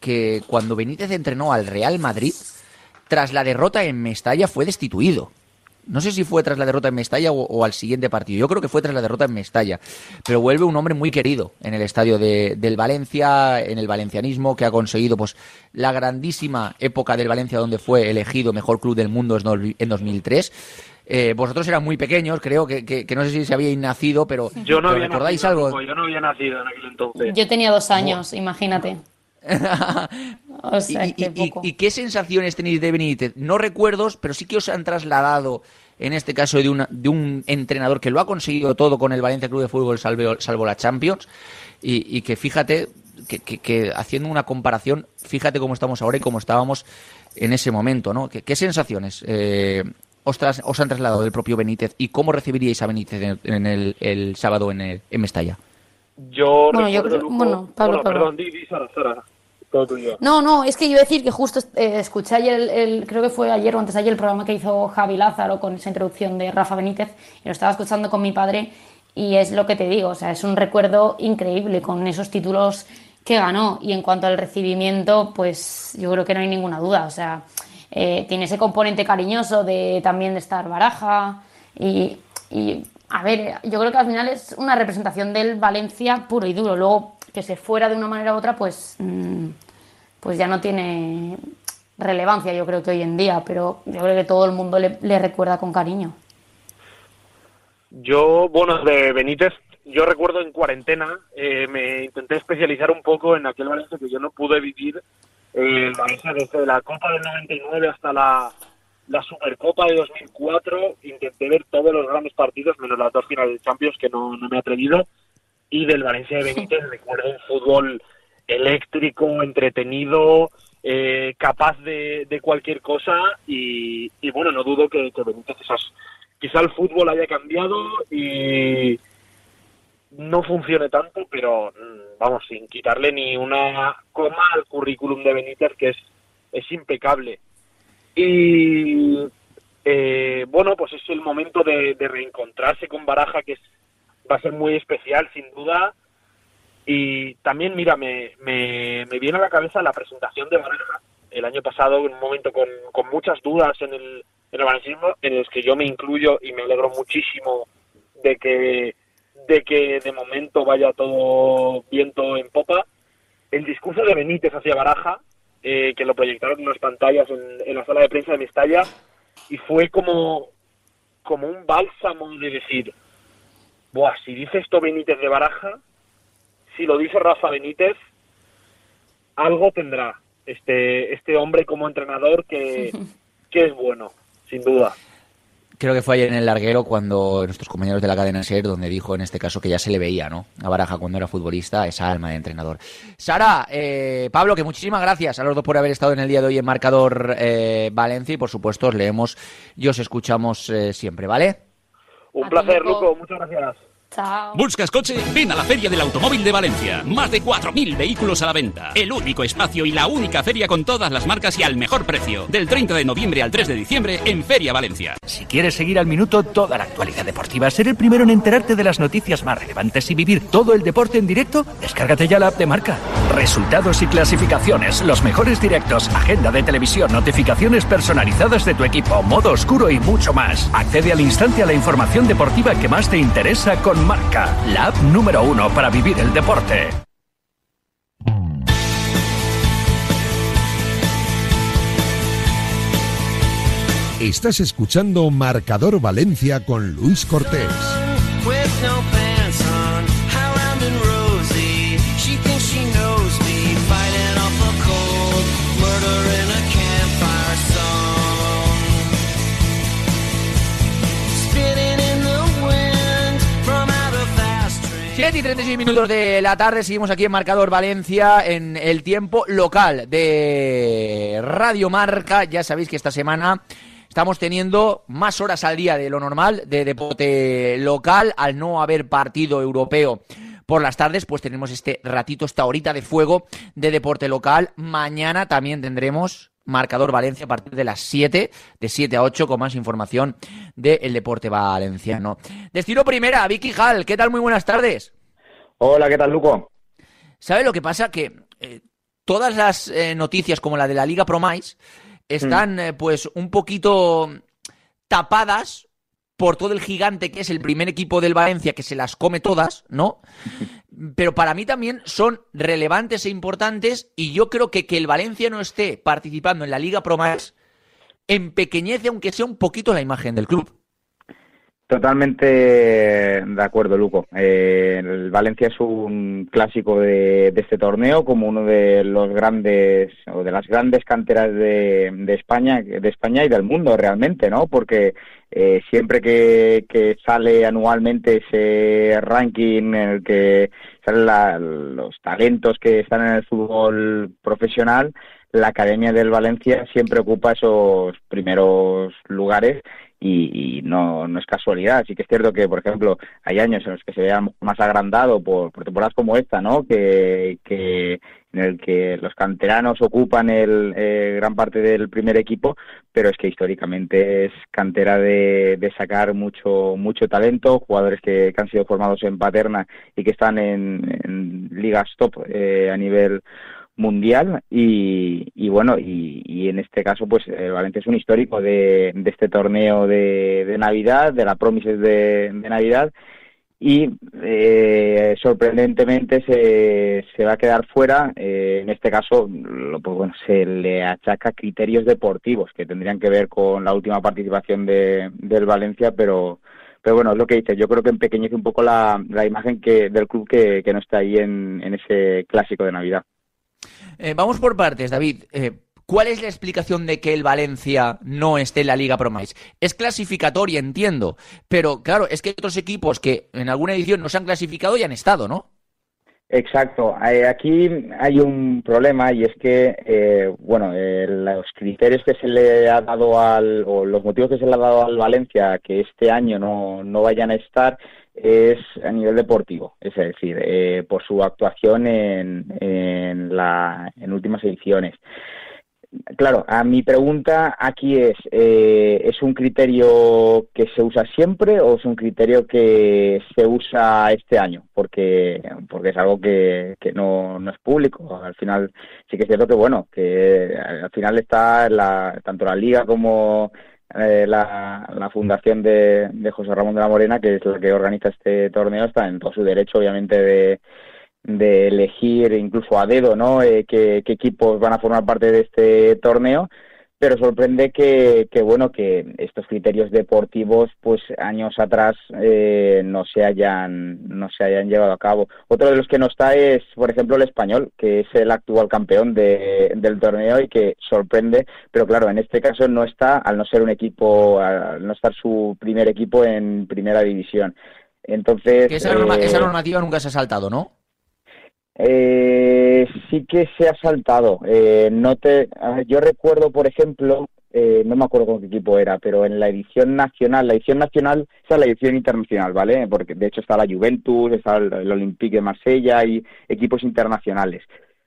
que cuando Benítez entrenó al Real Madrid, tras la derrota en Mestalla fue destituido. No sé si fue tras la derrota en Mestalla o, al siguiente partido. Yo creo que fue tras la derrota en Mestalla. Pero vuelve un hombre muy querido en el estadio de, del Valencia, en el valencianismo, que ha conseguido pues la grandísima época del Valencia donde fue elegido mejor club del mundo en 2003. Eh, vosotros eran muy pequeños, creo que, no sé si se habíais nacido, pero yo no había ¿recordáis nacido, algo? Yo no había nacido en aquel entonces. Yo tenía dos años, imagínate. (laughs) ¿Y, qué sensaciones tenéis de Benítez? No recuerdos, pero sí que os han trasladado, en este caso, de, una, de un entrenador que lo ha conseguido todo con el Valencia Club de Fútbol, salvo, salvo la Champions, y, que fíjate, que, haciendo una comparación, fíjate cómo estamos ahora y cómo estábamos en ese momento, ¿no? ¿Qué, sensaciones eh, os, os, han trasladado del propio Benítez y cómo recibiríais a Benítez en, el, el, sábado en, el, en Mestalla? Yo bueno, yo creo, bueno, Pablo, Perdón, di, di Sara, Sara. No, no, es que iba a decir que justo eh, escuché ayer, el, creo que fue ayer o antes ayer, el programa que hizo Javi Lázaro con esa introducción de Rafa Benítez, y lo estaba escuchando con mi padre, y es lo que te digo, o sea, es un recuerdo increíble con esos títulos que ganó, y en cuanto al recibimiento, pues yo creo que no hay ninguna duda, o sea, eh, tiene ese componente cariñoso de también de estar baraja, y, y a ver, yo creo que al final es una representación del Valencia puro y duro. Luego, que se fuera de una manera u otra, pues, mm, pues ya no tiene relevancia, yo creo que hoy en día, pero yo creo que todo el mundo le, recuerda con cariño. Yo, bueno, de Benítez, yo recuerdo en cuarentena, eh, me intenté especializar un poco en aquel Valencia que yo no pude vivir, eh, desde la Copa del 99 hasta la la Supercopa de 2004 intenté ver todos los grandes partidos, menos las dos finales de Champions que no, me he atrevido. Y del Valencia de Benítez recuerdo un fútbol eléctrico, entretenido, eh, capaz de, cualquier cosa. Y, bueno, no dudo que, que Benítez esas, quizá el fútbol haya cambiado y no funcione tanto, pero mm, vamos, sin quitarle ni una coma al currículum de Benítez, que es, es impecable. Y eh, bueno, pues es el momento de, reencontrarse con Baraja, que va a ser muy especial, sin duda. Y también, mira, me, me, viene a la cabeza la presentación de Baraja el año pasado, en un momento con, con muchas dudas en el, en el en los que yo me incluyo y me alegro muchísimo de que, de que de momento vaya todo viento en popa. El discurso de Benítez hacia Baraja eh, que lo proyectaron en unas pantallas en, la sala de prensa de Mestalla y fue como, como un bálsamo de decir, Buah, si dice esto Benítez de Baraja, si lo dice Rafa Benítez, algo tendrá. este, este hombre como entrenador que, (laughs) que es bueno, sin duda creo que fue ayer en el larguero cuando nuestros compañeros de la cadena SER, donde dijo en este caso que ya se le veía, ¿no? A Baraja cuando era futbolista, esa alma de entrenador. Sara, eh, Pablo, que muchísimas gracias a los dos por haber estado en el día de hoy en Marcador eh, Valencia y por supuesto os leemos y os escuchamos eh, siempre, ¿vale? Un placer, Luco, muchas gracias. ¿Buscas coche? Ven a la Feria del Automóvil de Valencia. Más de 4.000 vehículos a la venta. El único espacio y la única feria con todas las marcas y al mejor precio. Del 30 de noviembre al 3 de diciembre en Feria Valencia. Si quieres seguir al minuto toda la actualidad deportiva, ser el primero en enterarte de las noticias más relevantes y vivir todo el deporte en directo, descárgate ya la app de marca. Resultados y clasificaciones, los mejores directos, agenda de televisión, notificaciones personalizadas de tu equipo, modo oscuro y mucho más. Accede al instante a la información deportiva que más te interesa con Marca, la app número uno para vivir el deporte. Estás escuchando Marcador Valencia con Luis Cortés. Y 36 minutos de la tarde, seguimos aquí en Marcador Valencia en el tiempo local de Radio Marca. Ya sabéis que esta semana estamos teniendo más horas al día de lo normal de deporte local al no haber partido europeo por las tardes, pues tenemos este ratito, esta horita de fuego de deporte local. Mañana también tendremos Marcador Valencia a partir de las 7, de 7 a 8, con más información del deporte valenciano. Destino primera, Vicky Hall, ¿qué tal? Muy buenas tardes. Hola, ¿qué tal, Luco? ¿Sabe lo que pasa? Que eh, todas las eh, noticias, como la de la Liga Promais, están mm. eh, pues un poquito tapadas por todo el gigante que es el primer equipo del Valencia, que se las come todas, ¿no? Pero para mí también son relevantes e importantes y yo creo que que el Valencia no esté participando en la Liga Promais empequeñece, aunque sea un poquito, la imagen del club. Totalmente de acuerdo, Luco. Eh, el Valencia es un clásico de, este torneo, como uno de los grandes o de las grandes canteras de, España, de España y del mundo realmente, ¿no? Porque eh, siempre que, sale anualmente ese ranking en el que salen los talentos que están en el fútbol profesional, la Academia del Valencia siempre ocupa esos primeros lugares y, no, no es casualidad. Sí que es cierto que, por ejemplo, hay años en los que se vea más agrandado por, temporadas como esta, ¿no? Que, que en el que los canteranos ocupan el, eh, gran parte del primer equipo, pero es que históricamente es cantera de, sacar mucho mucho talento, jugadores que, han sido formados en Paterna y que están en, en ligas top eh, a nivel mundial y, bueno y, en este caso pues eh, Valencia es un histórico de, este torneo de, Navidad de la Promises de, Navidad. Y eh, sorprendentemente se, se, va a quedar fuera. Eh, en este caso pues bueno se le achaca criterios deportivos que tendrían que ver con la última participación de, del Valencia pero pero bueno, es lo que dice, yo creo que empequeñece un poco la, la imagen que, del club que, que no está ahí en, en ese clásico de Navidad. Eh, vamos por partes, David. Eh, ¿Cuál es la explicación de que el Valencia no esté en la Liga Promais? Es clasificatoria, entiendo, pero claro, es que hay otros equipos que en alguna edición no se han clasificado y han estado, ¿no? Exacto. Eh, aquí hay un problema y es que, bueno, los criterios que se le ha dado al, o los motivos que se le ha dado al Valencia que este año no, no vayan a estar, es a nivel deportivo, es decir, eh, por su actuación en, en, la, en últimas ediciones. Claro, a mi pregunta aquí es, eh, ¿es un criterio que se usa siempre o es un criterio que se usa este año? Porque, porque es algo que, que no, no es público. Al final sí que es cierto que, bueno, que al final está la, tanto la liga como eh, la, la, fundación de, de, José Ramón de la Morena, que es la que organiza este torneo, está en todo su derecho, obviamente, de, elegir incluso a dedo, ¿no? Eh, qué, equipos van a formar parte de este torneo. Pero sorprende que, que, bueno que estos criterios deportivos pues años atrás eh, no se hayan no se hayan llevado a cabo. Otro de los que no está es por ejemplo el español que es el actual campeón de, del torneo y que sorprende. Pero claro en este caso no está al no ser un equipo al no estar su primer equipo en primera división. Entonces esa, esa normativa nunca se ha saltado no eh, sí que se ha saltado. Eh, no te, yo recuerdo, por ejemplo, eh, no me acuerdo con qué equipo era, pero en la edición nacional, la edición nacional es la edición internacional, ¿vale? Porque de hecho está la Juventus, está el, el Olympique de Marsella y equipos internacionales.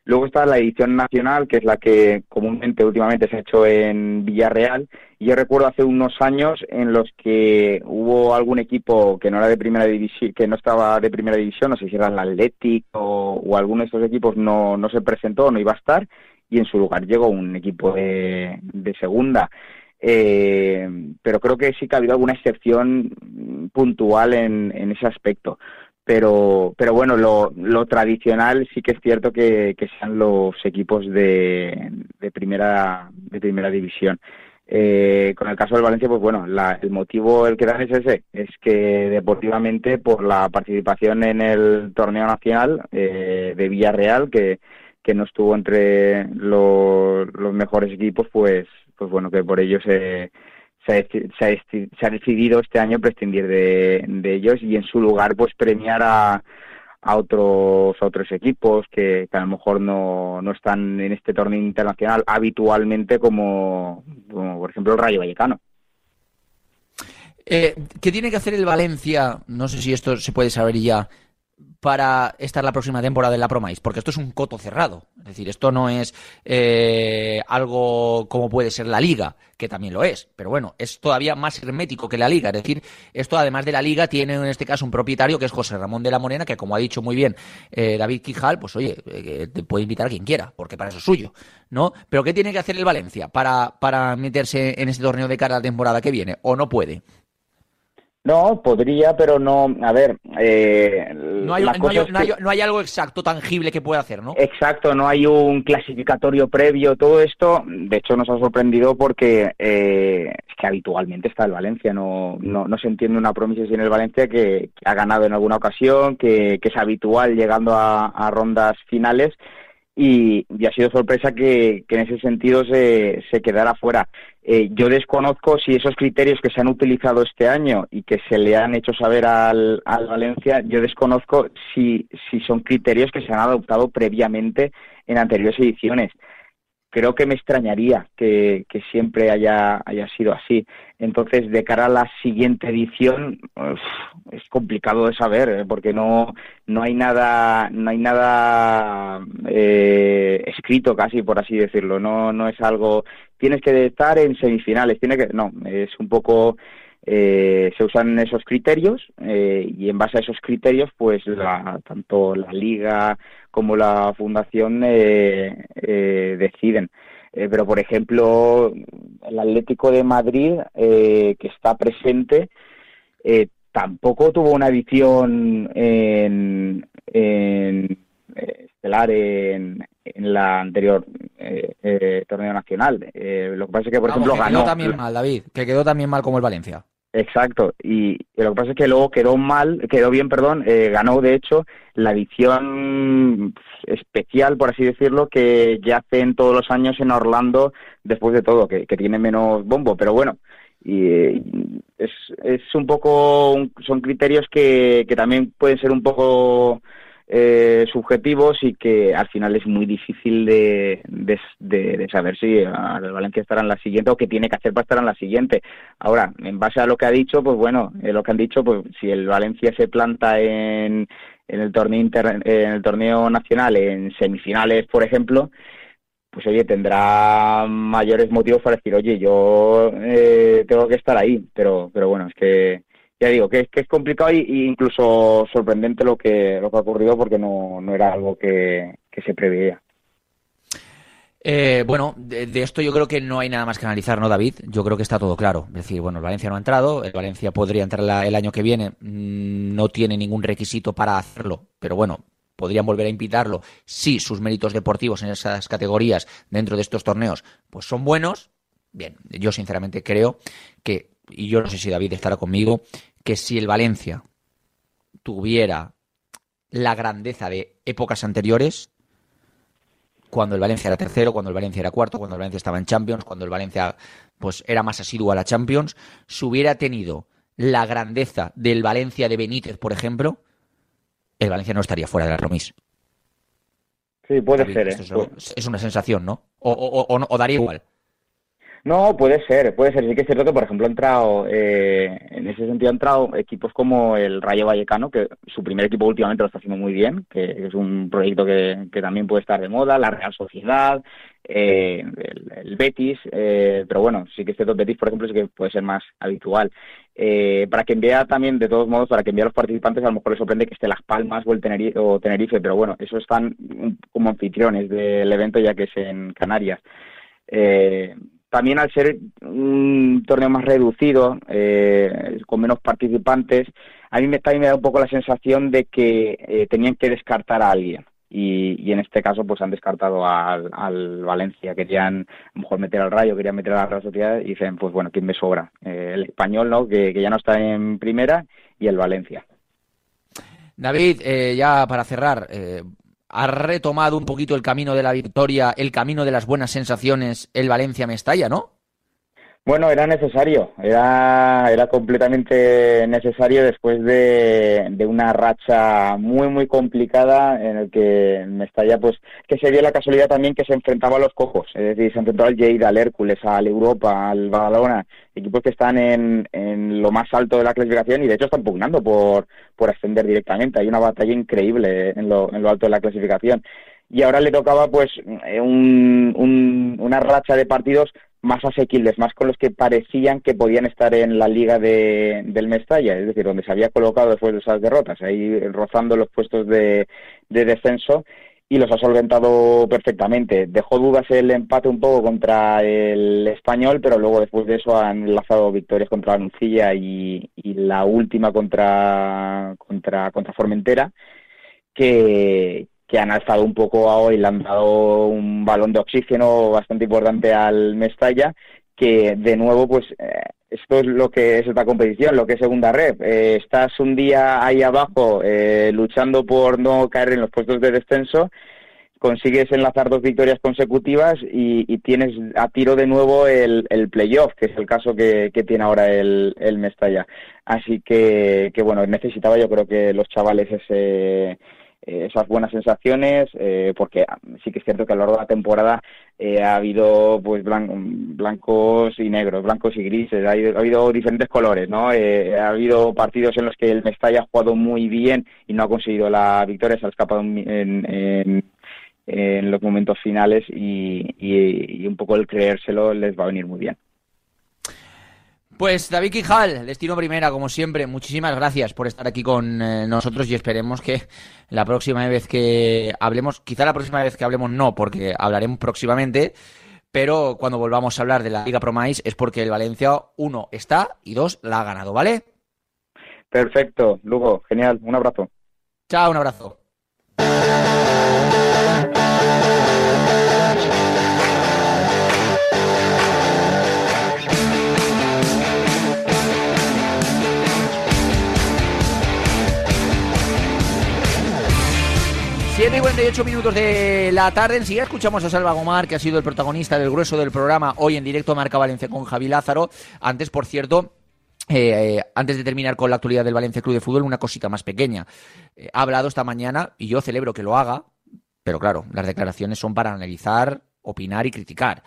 Luego está la edición nacional, que es la que comúnmente últimamente se ha hecho en Villarreal. Yo recuerdo hace unos años en los que hubo algún equipo que no era de primera división, que no estaba de primera división, no sé si era el Athletic o, alguno de estos equipos no, no se presentó, no iba a estar, y en su lugar llegó un equipo de, de segunda. Eh, pero creo que sí que ha habido alguna excepción puntual en, en ese aspecto pero pero bueno lo, lo tradicional sí que es cierto que, que sean los equipos de, de primera de primera división. Eh, con el caso del Valencia pues bueno la, el motivo el que dan es ese es que deportivamente por la participación en el torneo nacional eh, de Villarreal que que no estuvo entre los, mejores equipos pues pues bueno que por ello se se ha, decidido este año prescindir de, ellos y en su lugar pues premiar a, a otros otros equipos que, a lo mejor no, no, están en este torneo internacional habitualmente como, por ejemplo el Rayo Vallecano. Eh, ¿Qué tiene que hacer el Valencia? No sé si esto se puede saber ya para estar la próxima temporada en la Promais, porque esto es un coto cerrado. Es decir, esto no es eh, algo como puede ser la Liga, que también lo es, pero bueno, es todavía más hermético que la Liga. Es decir, esto además de la Liga tiene en este caso un propietario que es José Ramón de la Morena, que como ha dicho muy bien eh, David Quijal, pues oye, eh, te puede invitar a quien quiera, porque para eso es suyo, ¿no? Pero ¿qué tiene que hacer el Valencia para, para meterse en este torneo de cara a la temporada que viene? ¿O no puede? No, podría, pero no. A ver. Eh, no, hay, no, hay, algo exacto, tangible que pueda hacer, ¿no? Exacto, no hay un clasificatorio previo. Todo esto, de hecho, nos ha sorprendido porque eh, es que habitualmente está el Valencia. No, no, no se entiende una promesa sin el Valencia que, ha ganado en alguna ocasión, que, que es habitual llegando a, a rondas finales y, ha sido sorpresa que, en ese sentido se, se quedara fuera. Eh, yo desconozco si esos criterios que se han utilizado este año y que se le han hecho saber al, al Valencia, yo desconozco si, si son criterios que se han adoptado previamente en anteriores ediciones creo que me extrañaría que, siempre haya, haya sido así. Entonces, de cara a la siguiente edición, es complicado de saber, ¿eh? porque no, no hay nada, no hay nada eh, escrito casi, por así decirlo. No, no es algo, tienes que estar en semifinales, tiene que, no, es un poco eh, se usan esos criterios eh, y en base a esos criterios pues tanto la liga como la fundación eh, deciden pero por ejemplo el Atlético de Madrid que está presente tampoco tuvo una edición en, estelar en, en la anterior torneo nacional. lo que pasa es que, por ejemplo, ganó. Quedó también mal, David, que quedó también mal como el Valencia. Exacto, y, lo que pasa es que luego quedó mal, quedó bien, perdón, eh, ganó de hecho la edición especial, por así decirlo, que ya hacen todos los años en Orlando, después de todo, que, tiene menos bombo, pero bueno, y es, es un poco, son criterios que, que también pueden ser un poco eh, subjetivos y que al final es muy difícil de, de, saber si el Valencia estará en la siguiente o qué tiene que hacer para estar en la siguiente. Ahora, en base a lo que ha dicho, pues bueno, eh, lo que han dicho, pues si el Valencia se planta en, en el torneo torneo nacional en semifinales, por ejemplo, pues oye, tendrá mayores motivos para decir, oye, yo eh, tengo que estar ahí, pero, pero bueno, es que ya digo que es, complicado e incluso sorprendente lo que, lo que ha ocurrido porque no, no era algo que, se preveía. Eh, bueno, de, esto yo creo que no hay nada más que analizar, ¿no, David? Yo creo que está todo claro. Es decir, bueno, el Valencia no ha entrado, el Valencia podría entrar el año que viene, mm, no tiene ningún requisito para hacerlo, pero bueno, podrían volver a invitarlo si sus méritos deportivos en esas categorías dentro de estos torneos pues son buenos, Bien, yo sinceramente creo que, y yo no sé si David estará conmigo, que si el Valencia tuviera la grandeza de épocas anteriores, cuando el Valencia era tercero, cuando el Valencia era cuarto, cuando el Valencia estaba en Champions, cuando el Valencia pues era más asiduo a la Champions, si hubiera tenido la grandeza del Valencia de Benítez, por ejemplo, el Valencia no estaría fuera de la Romis. Sí, puede ser. ¿eh? Es, una sensación, ¿no? O, o, daría igual. No, puede ser, puede ser. Sí que es cierto que, por ejemplo, ha entrado, eh, en ese sentido, han entrado equipos como el Rayo Vallecano, que su primer equipo últimamente lo está haciendo muy bien, que es un proyecto que, que también puede estar de moda, la Real Sociedad, eh, el, Betis, eh, pero bueno, sí que es cierto, Betis, por ejemplo, sí que puede ser más habitual. Eh, para que vea también, de todos modos, para que envíe a los participantes, a lo mejor les sorprende que esté Las Palmas o, el Tenerife, o Tenerife, pero bueno, eso están como anfitriones del evento ya que es en Canarias. Eh, también al ser un torneo más reducido, eh, con menos participantes, a mí me, también me da un poco la sensación de que eh, tenían que descartar a alguien. Y, en este caso pues han descartado al, Valencia, querían a lo mejor meter al Rayo, querían meter a la Real Sociedad y dicen pues bueno, ¿quién me sobra? Eh, el español, ¿no? Que, que, ya no está en primera y el Valencia. David, ya para cerrar, ha retomado un poquito el camino de la victoria, el camino de las buenas sensaciones el Valencia Mestalla, ¿no? Bueno, era necesario, era, era completamente necesario después de, de, una racha muy, muy complicada en el que Mestalla, pues, que se dio la casualidad también que se enfrentaba a los cojos, es decir, se enfrentó al Lleida, al Hércules, al Europa, al Badalona, equipos que están en, en lo más alto de la clasificación y de hecho están pugnando por, por ascender directamente. Hay una batalla increíble en lo, en lo alto de la clasificación y ahora le tocaba pues un, un, una racha de partidos más asequibles, más con los que parecían que podían estar en la liga de, del Mestalla, es decir, donde se había colocado después de esas derrotas, ahí rozando los puestos de, de descenso y los ha solventado perfectamente. Dejó dudas el empate un poco contra el español, pero luego después de eso han enlazado victorias contra la Nucilla y, y la última contra, contra, contra Formentera, que, que han alzado un poco hoy, le han dado un balón de oxígeno bastante importante al Mestalla, que de nuevo, pues eh, esto es lo que es esta competición, lo que es segunda red. Eh, estás un día ahí abajo eh, luchando por no caer en los puestos de descenso, consigues enlazar dos victorias consecutivas y, tienes a tiro de nuevo el, el playoff, que es el caso que, tiene ahora el, el Mestalla. Así que, que, bueno, necesitaba yo creo que los chavales ese esas buenas sensaciones, eh, porque sí que es cierto que a lo largo de la temporada eh, ha habido pues blancos y negros, blancos y grises, ha habido, diferentes colores, ¿no? ha habido partidos en los que el Mestalla ha jugado muy bien y no ha conseguido la victoria, se ha escapado en, en, los momentos finales y, y un poco el creérselo les va a venir muy bien. Pues David Quijal, Destino Primera, como siempre, muchísimas gracias por estar aquí con eh, nosotros y esperemos que la próxima vez que hablemos, quizá la próxima vez que hablemos no, porque hablaremos próximamente, pero cuando volvamos a hablar de la Liga Promais es porque el Valencia, uno, está y dos, la ha ganado, ¿vale? Perfecto, Lugo, genial, un abrazo. Chao, un abrazo. 7 y 48 minutos de la tarde. Enseguida escuchamos a Salva Gomar, que ha sido el protagonista del grueso del programa hoy en directo Marca Valencia con Javi Lázaro. Antes, por cierto, eh, antes de terminar con la actualidad del Valencia Club de Fútbol, una cosita más pequeña. Eh, ha hablado esta mañana, y yo celebro que lo haga, pero claro, las declaraciones son para analizar, opinar y criticar.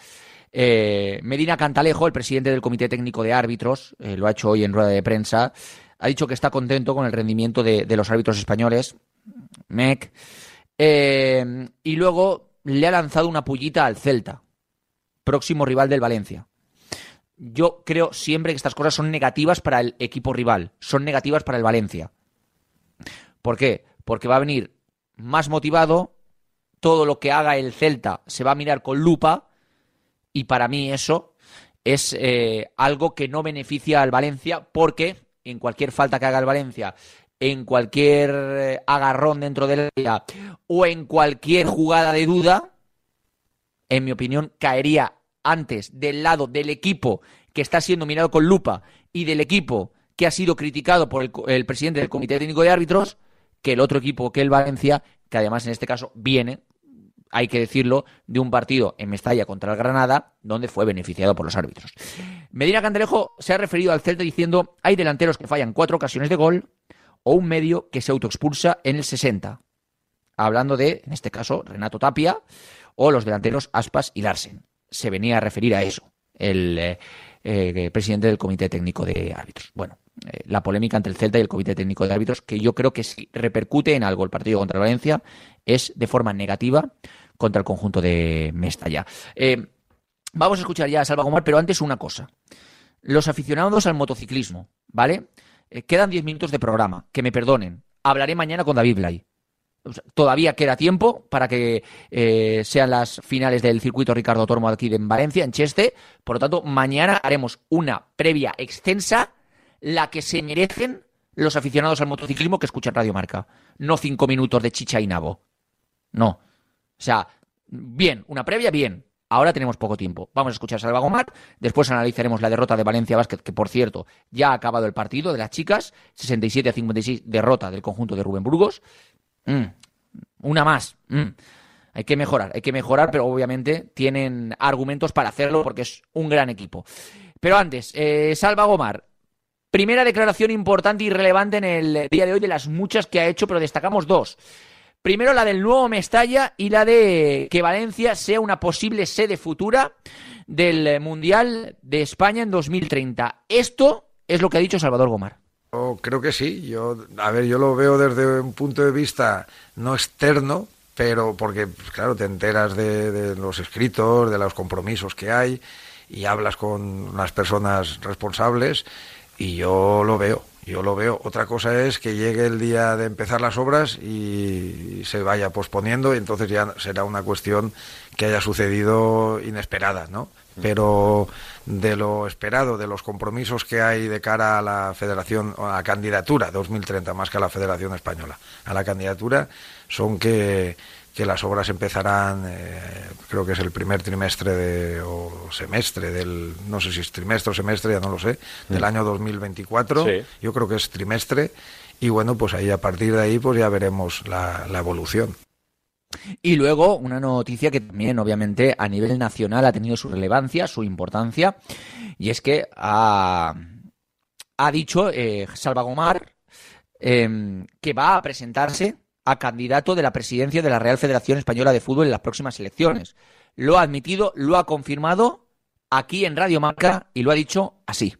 Eh, Medina Cantalejo, el presidente del Comité Técnico de Árbitros, lo ha hecho hoy en rueda de prensa, ha dicho que está contento con el rendimiento de, de los árbitros españoles. MEC. Eh, y luego le ha lanzado una pullita al Celta, próximo rival del Valencia. Yo creo siempre que estas cosas son negativas para el equipo rival, son negativas para el Valencia. ¿Por qué? Porque va a venir más motivado, todo lo que haga el Celta se va a mirar con lupa y para mí eso es eh, algo que no beneficia al Valencia porque en cualquier falta que haga el Valencia en cualquier eh, agarrón dentro del área o en cualquier jugada de duda, en mi opinión, caería antes del lado del equipo que está siendo mirado con lupa y del equipo que ha sido criticado por el, presidente del Comité Técnico de Árbitros que el otro equipo, que el Valencia, que además en este caso viene, hay que decirlo, de un partido en Mestalla contra el Granada, donde fue beneficiado por los árbitros. Medina Candelejo se ha referido al Celta diciendo hay delanteros que fallan cuatro ocasiones de gol o un medio que se autoexpulsa en el 60. Hablando de, en este caso, Renato Tapia o los delanteros Aspas y Larsen. Se venía a referir a eso el eh, eh, presidente del Comité Técnico de Árbitros. Bueno, eh, la polémica entre el Celta y el Comité Técnico de Árbitros, que yo creo que si repercute en algo el partido contra Valencia, es de forma negativa contra el conjunto de Mestalla. Vamos a escuchar ya a Salva Gomar, pero antes una cosa. Los aficionados al motociclismo, ¿vale? Eh, quedan 10 minutos de programa, que me perdonen. Hablaré mañana con David Blay. Todavía queda tiempo para que eh, sean las finales del circuito Ricardo Tormo aquí en Valencia, en Cheste. Por lo tanto, mañana haremos una previa extensa, la que se merecen los aficionados al motociclismo que escuchan Radio Marca. No cinco minutos de chicha y nabo. No. O sea, bien, una previa, bien. Ahora tenemos poco tiempo. Vamos a escuchar a Salva Gomar. Después analizaremos la derrota de Valencia Basket, que por cierto ya ha acabado el partido de las chicas. 67 a 56, derrota del conjunto de Rubén Burgos. Mm, una más. Mm. Hay que mejorar, hay que mejorar, pero obviamente tienen argumentos para hacerlo porque es un gran equipo. Pero antes, eh, Salva Gomar. Primera declaración importante y relevante en el día de hoy de las muchas que ha hecho, pero destacamos dos. Primero la del nuevo Mestalla y la de que Valencia sea una posible sede futura del Mundial de España en 2030. Esto es lo que ha dicho Salvador Gomar. Creo que sí. Yo, a ver, yo lo veo desde un punto de vista no externo, pero porque, claro, te enteras de, de los escritos, de los compromisos que hay y hablas con las personas responsables y yo lo veo. Yo lo veo. Otra cosa es que llegue el día de empezar las obras y se vaya posponiendo y entonces ya será una cuestión que haya sucedido inesperada, ¿no? Pero de lo esperado, de los compromisos que hay de cara a la Federación, a la candidatura 2030, más que a la Federación Española, a la candidatura, son que, que las obras empezarán, eh, creo que es el primer trimestre de, o semestre del, no sé si es trimestre o semestre, ya no lo sé, del año 2024. Sí. Yo creo que es trimestre. Y bueno, pues ahí a partir de ahí pues ya veremos la, la evolución. Y luego una noticia que también obviamente a nivel nacional ha tenido su relevancia, su importancia, y es que ha, ha dicho eh, Salva Gomar eh, que va a presentarse a candidato de la presidencia de la Real Federación Española de Fútbol en las próximas elecciones. Lo ha admitido, lo ha confirmado aquí en Radio Marca y lo ha dicho así.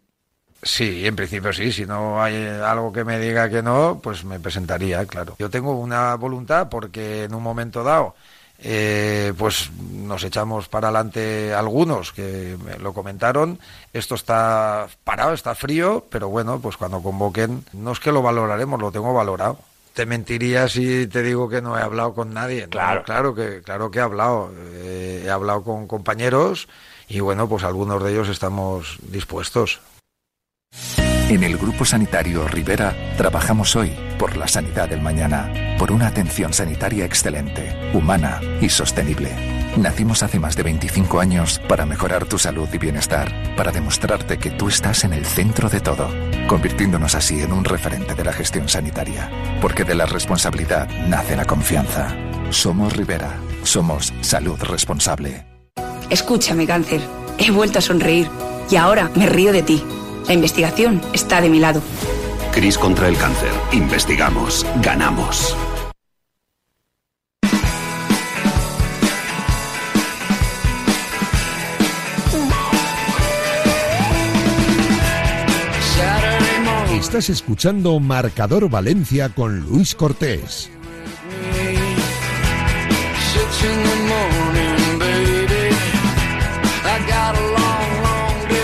Sí, en principio sí. Si no hay algo que me diga que no, pues me presentaría, claro. Yo tengo una voluntad porque en un momento dado, eh, pues nos echamos para adelante algunos que me lo comentaron. Esto está parado, está frío, pero bueno, pues cuando convoquen, no es que lo valoraremos, lo tengo valorado. Te mentiría si te digo que no he hablado con nadie. ¿no? Claro. claro que, claro que he hablado. Eh, he hablado con compañeros y bueno, pues algunos de ellos estamos dispuestos. En el Grupo Sanitario Rivera trabajamos hoy por la sanidad del mañana, por una atención sanitaria excelente, humana y sostenible. Nacimos hace más de 25 años para mejorar tu salud y bienestar, para demostrarte que tú estás en el centro de todo, convirtiéndonos así en un referente de la gestión sanitaria, porque de la responsabilidad nace la confianza. Somos Rivera, somos salud responsable. Escúchame, cáncer. He vuelto a sonreír y ahora me río de ti. La investigación está de mi lado. Cris contra el cáncer. Investigamos. Ganamos. Estás escuchando Marcador Valencia con Luis Cortés.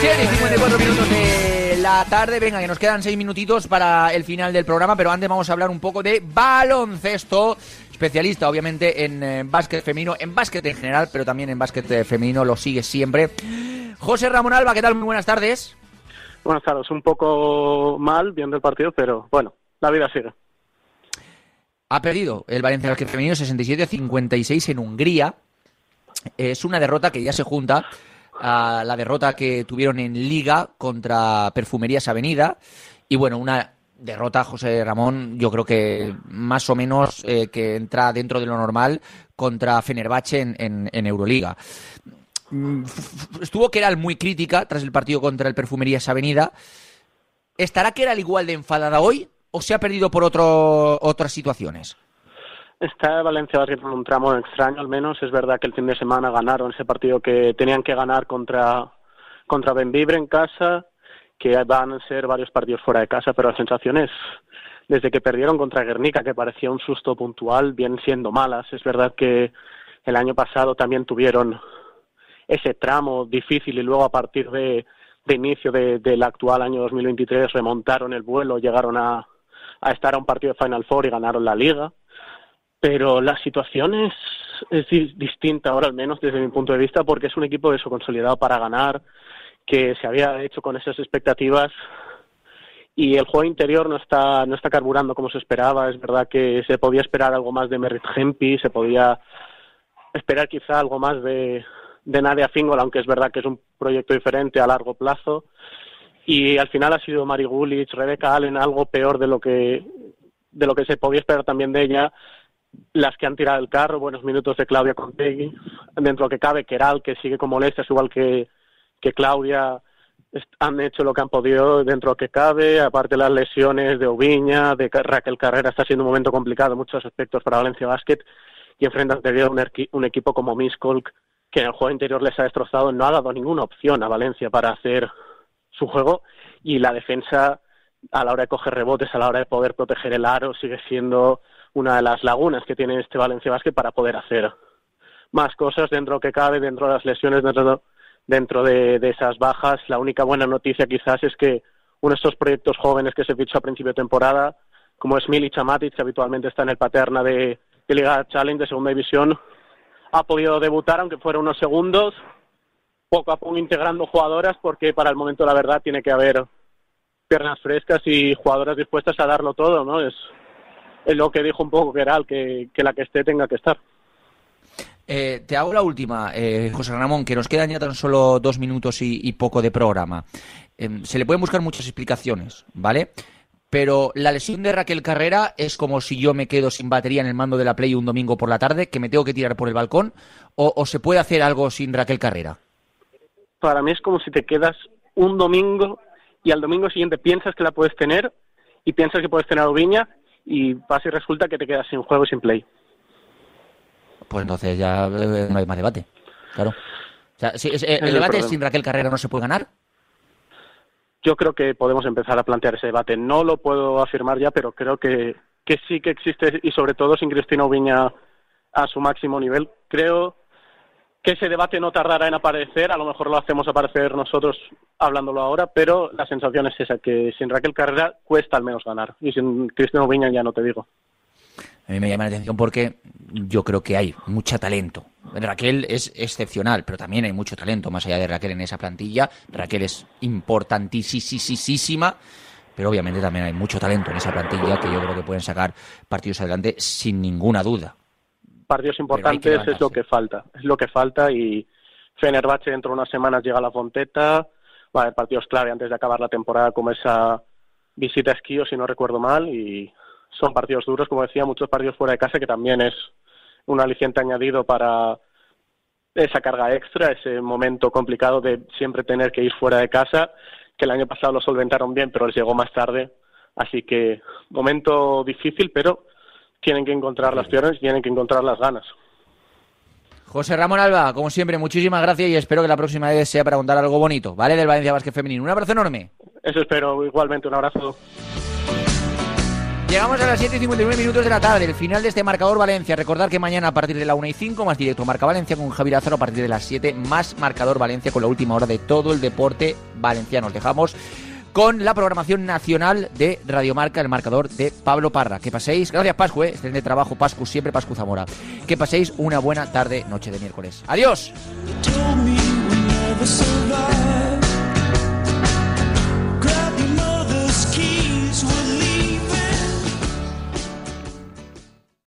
7 y 54 minutos de la tarde. Venga, que nos quedan 6 minutitos para el final del programa, pero antes vamos a hablar un poco de baloncesto. Especialista, obviamente, en eh, básquet femenino, en básquet en general, pero también en básquet eh, femenino lo sigue siempre. José Ramón Alba, ¿qué tal? Muy buenas tardes. Buenas tardes, un poco mal viendo el partido, pero bueno, la vida sigue. Ha perdido el Valencia Basket femenino 67 a 56 en Hungría. Es una derrota que ya se junta a la derrota que tuvieron en Liga contra Perfumerías Avenida. Y bueno, una derrota, José Ramón, yo creo que más o menos eh, que entra dentro de lo normal contra Fenerbahce en, en, en Euroliga. Mm, Estuvo Keral muy crítica tras el partido contra el Perfumerías Avenida. ¿Estará Keral igual de enfadada hoy o se ha perdido por otro, otras situaciones? Está Valencia Basket en un tramo extraño, al menos. Es verdad que el fin de semana ganaron ese partido que tenían que ganar contra, contra Benvibre en casa, que van a ser varios partidos fuera de casa, pero las sensaciones, desde que perdieron contra Guernica, que parecía un susto puntual, vienen siendo malas. Es verdad que el año pasado también tuvieron ese tramo difícil y luego a partir de, de inicio de, del actual año 2023 remontaron el vuelo, llegaron a, a estar a un partido de Final Four y ganaron la liga. Pero la situación es, es di- distinta ahora, al menos desde mi punto de vista, porque es un equipo eso consolidado para ganar, que se había hecho con esas expectativas y el juego interior no está no está carburando como se esperaba. Es verdad que se podía esperar algo más de Merritt Hempi, se podía esperar quizá algo más de, de Nadia Fingol, aunque es verdad que es un proyecto diferente a largo plazo. Y al final ha sido Mari Gulich, Rebecca Allen, algo peor de lo que de lo que se podía esperar también de ella. Las que han tirado el carro, buenos minutos de Claudia Contegui. Dentro que cabe, Keral, que sigue con molestias, igual que, que Claudia, han hecho lo que han podido dentro que cabe. Aparte las lesiones de Oviña, de Raquel Carrera, está siendo un momento complicado en muchos aspectos para Valencia Basket. Y enfrentan a un, un equipo como Miskolc, que en el juego interior les ha destrozado, no ha dado ninguna opción a Valencia para hacer su juego. Y la defensa, a la hora de coger rebotes, a la hora de poder proteger el aro, sigue siendo una de las lagunas que tiene este Valencia Basket para poder hacer más cosas dentro que cabe, dentro de las lesiones, dentro, dentro de, esas bajas. La única buena noticia quizás es que uno de estos proyectos jóvenes que se fichó a principio de temporada, como es Milic Matic, que habitualmente está en el Paterna de, de Liga Challenge de Segunda División, ha podido debutar, aunque fuera unos segundos, poco a poco integrando jugadoras, porque para el momento la verdad tiene que haber piernas frescas y jugadoras dispuestas a darlo todo, ¿no? Es, es lo que dijo un poco Keral, que, que la que esté tenga que estar. Eh, te hago la última, eh, José Ramón, que nos quedan ya tan solo dos minutos y, y poco de programa. Eh, se le pueden buscar muchas explicaciones, ¿vale? Pero la lesión de Raquel Carrera es como si yo me quedo sin batería en el mando de la Play un domingo por la tarde, que me tengo que tirar por el balcón, o, o se puede hacer algo sin Raquel Carrera. Para mí es como si te quedas un domingo y al domingo siguiente piensas que la puedes tener y piensas que puedes tener a Ubiña y pasa y resulta que te quedas sin juego y sin play. Pues entonces ya eh, no hay más debate. Claro. O sea, si es- eh, el el debate es sin Raquel Carrera no se puede ganar. Yo creo que podemos empezar a plantear ese debate. No lo puedo afirmar ya, pero creo que, que sí que existe y sobre todo sin Cristina Ubiña a su máximo nivel. Creo que ese debate no tardará en aparecer, a lo mejor lo hacemos aparecer nosotros hablándolo ahora, pero la sensación es esa, que sin Raquel Carrera cuesta al menos ganar y sin Cristina Ubiña ya no te digo. A mí me llama la atención porque yo creo que hay mucho talento. Raquel es excepcional, pero también hay mucho talento más allá de Raquel en esa plantilla. Raquel es importantísima, pero obviamente también hay mucho talento en esa plantilla que yo creo que pueden sacar partidos adelante sin ninguna duda. partidos importantes es lo que falta, es lo que falta y Fenerbahce dentro de unas semanas llega a la Fonteta, va a haber partidos clave antes de acabar la temporada como esa visita a Esquío, si no recuerdo mal, y son partidos duros, como decía, muchos partidos fuera de casa que también es un aliciente añadido para esa carga extra, ese momento complicado de siempre tener que ir fuera de casa, que el año pasado lo solventaron bien, pero les llegó más tarde, así que momento difícil, pero tienen que encontrar las piernas y tienen que encontrar las ganas. José Ramón Alba, como siempre, muchísimas gracias y espero que la próxima vez sea para contar algo bonito, ¿vale? Del Valencia Basket Femenino. Un abrazo enorme. Eso espero, igualmente, un abrazo. Llegamos a las 7 y 59 minutos de la tarde, el final de este marcador Valencia. Recordar que mañana a partir de la 1 y 5, más directo Marca Valencia con Javier Lázaro a partir de las 7, más marcador Valencia con la última hora de todo el deporte valenciano. Nos dejamos con la programación nacional de Radio Marca, el marcador de Pablo Parra. Que paséis, gracias Pascu, eh, trabajo, Pascu, siempre Pascu Zamora. Que paséis una buena tarde, noche de miércoles. Adiós.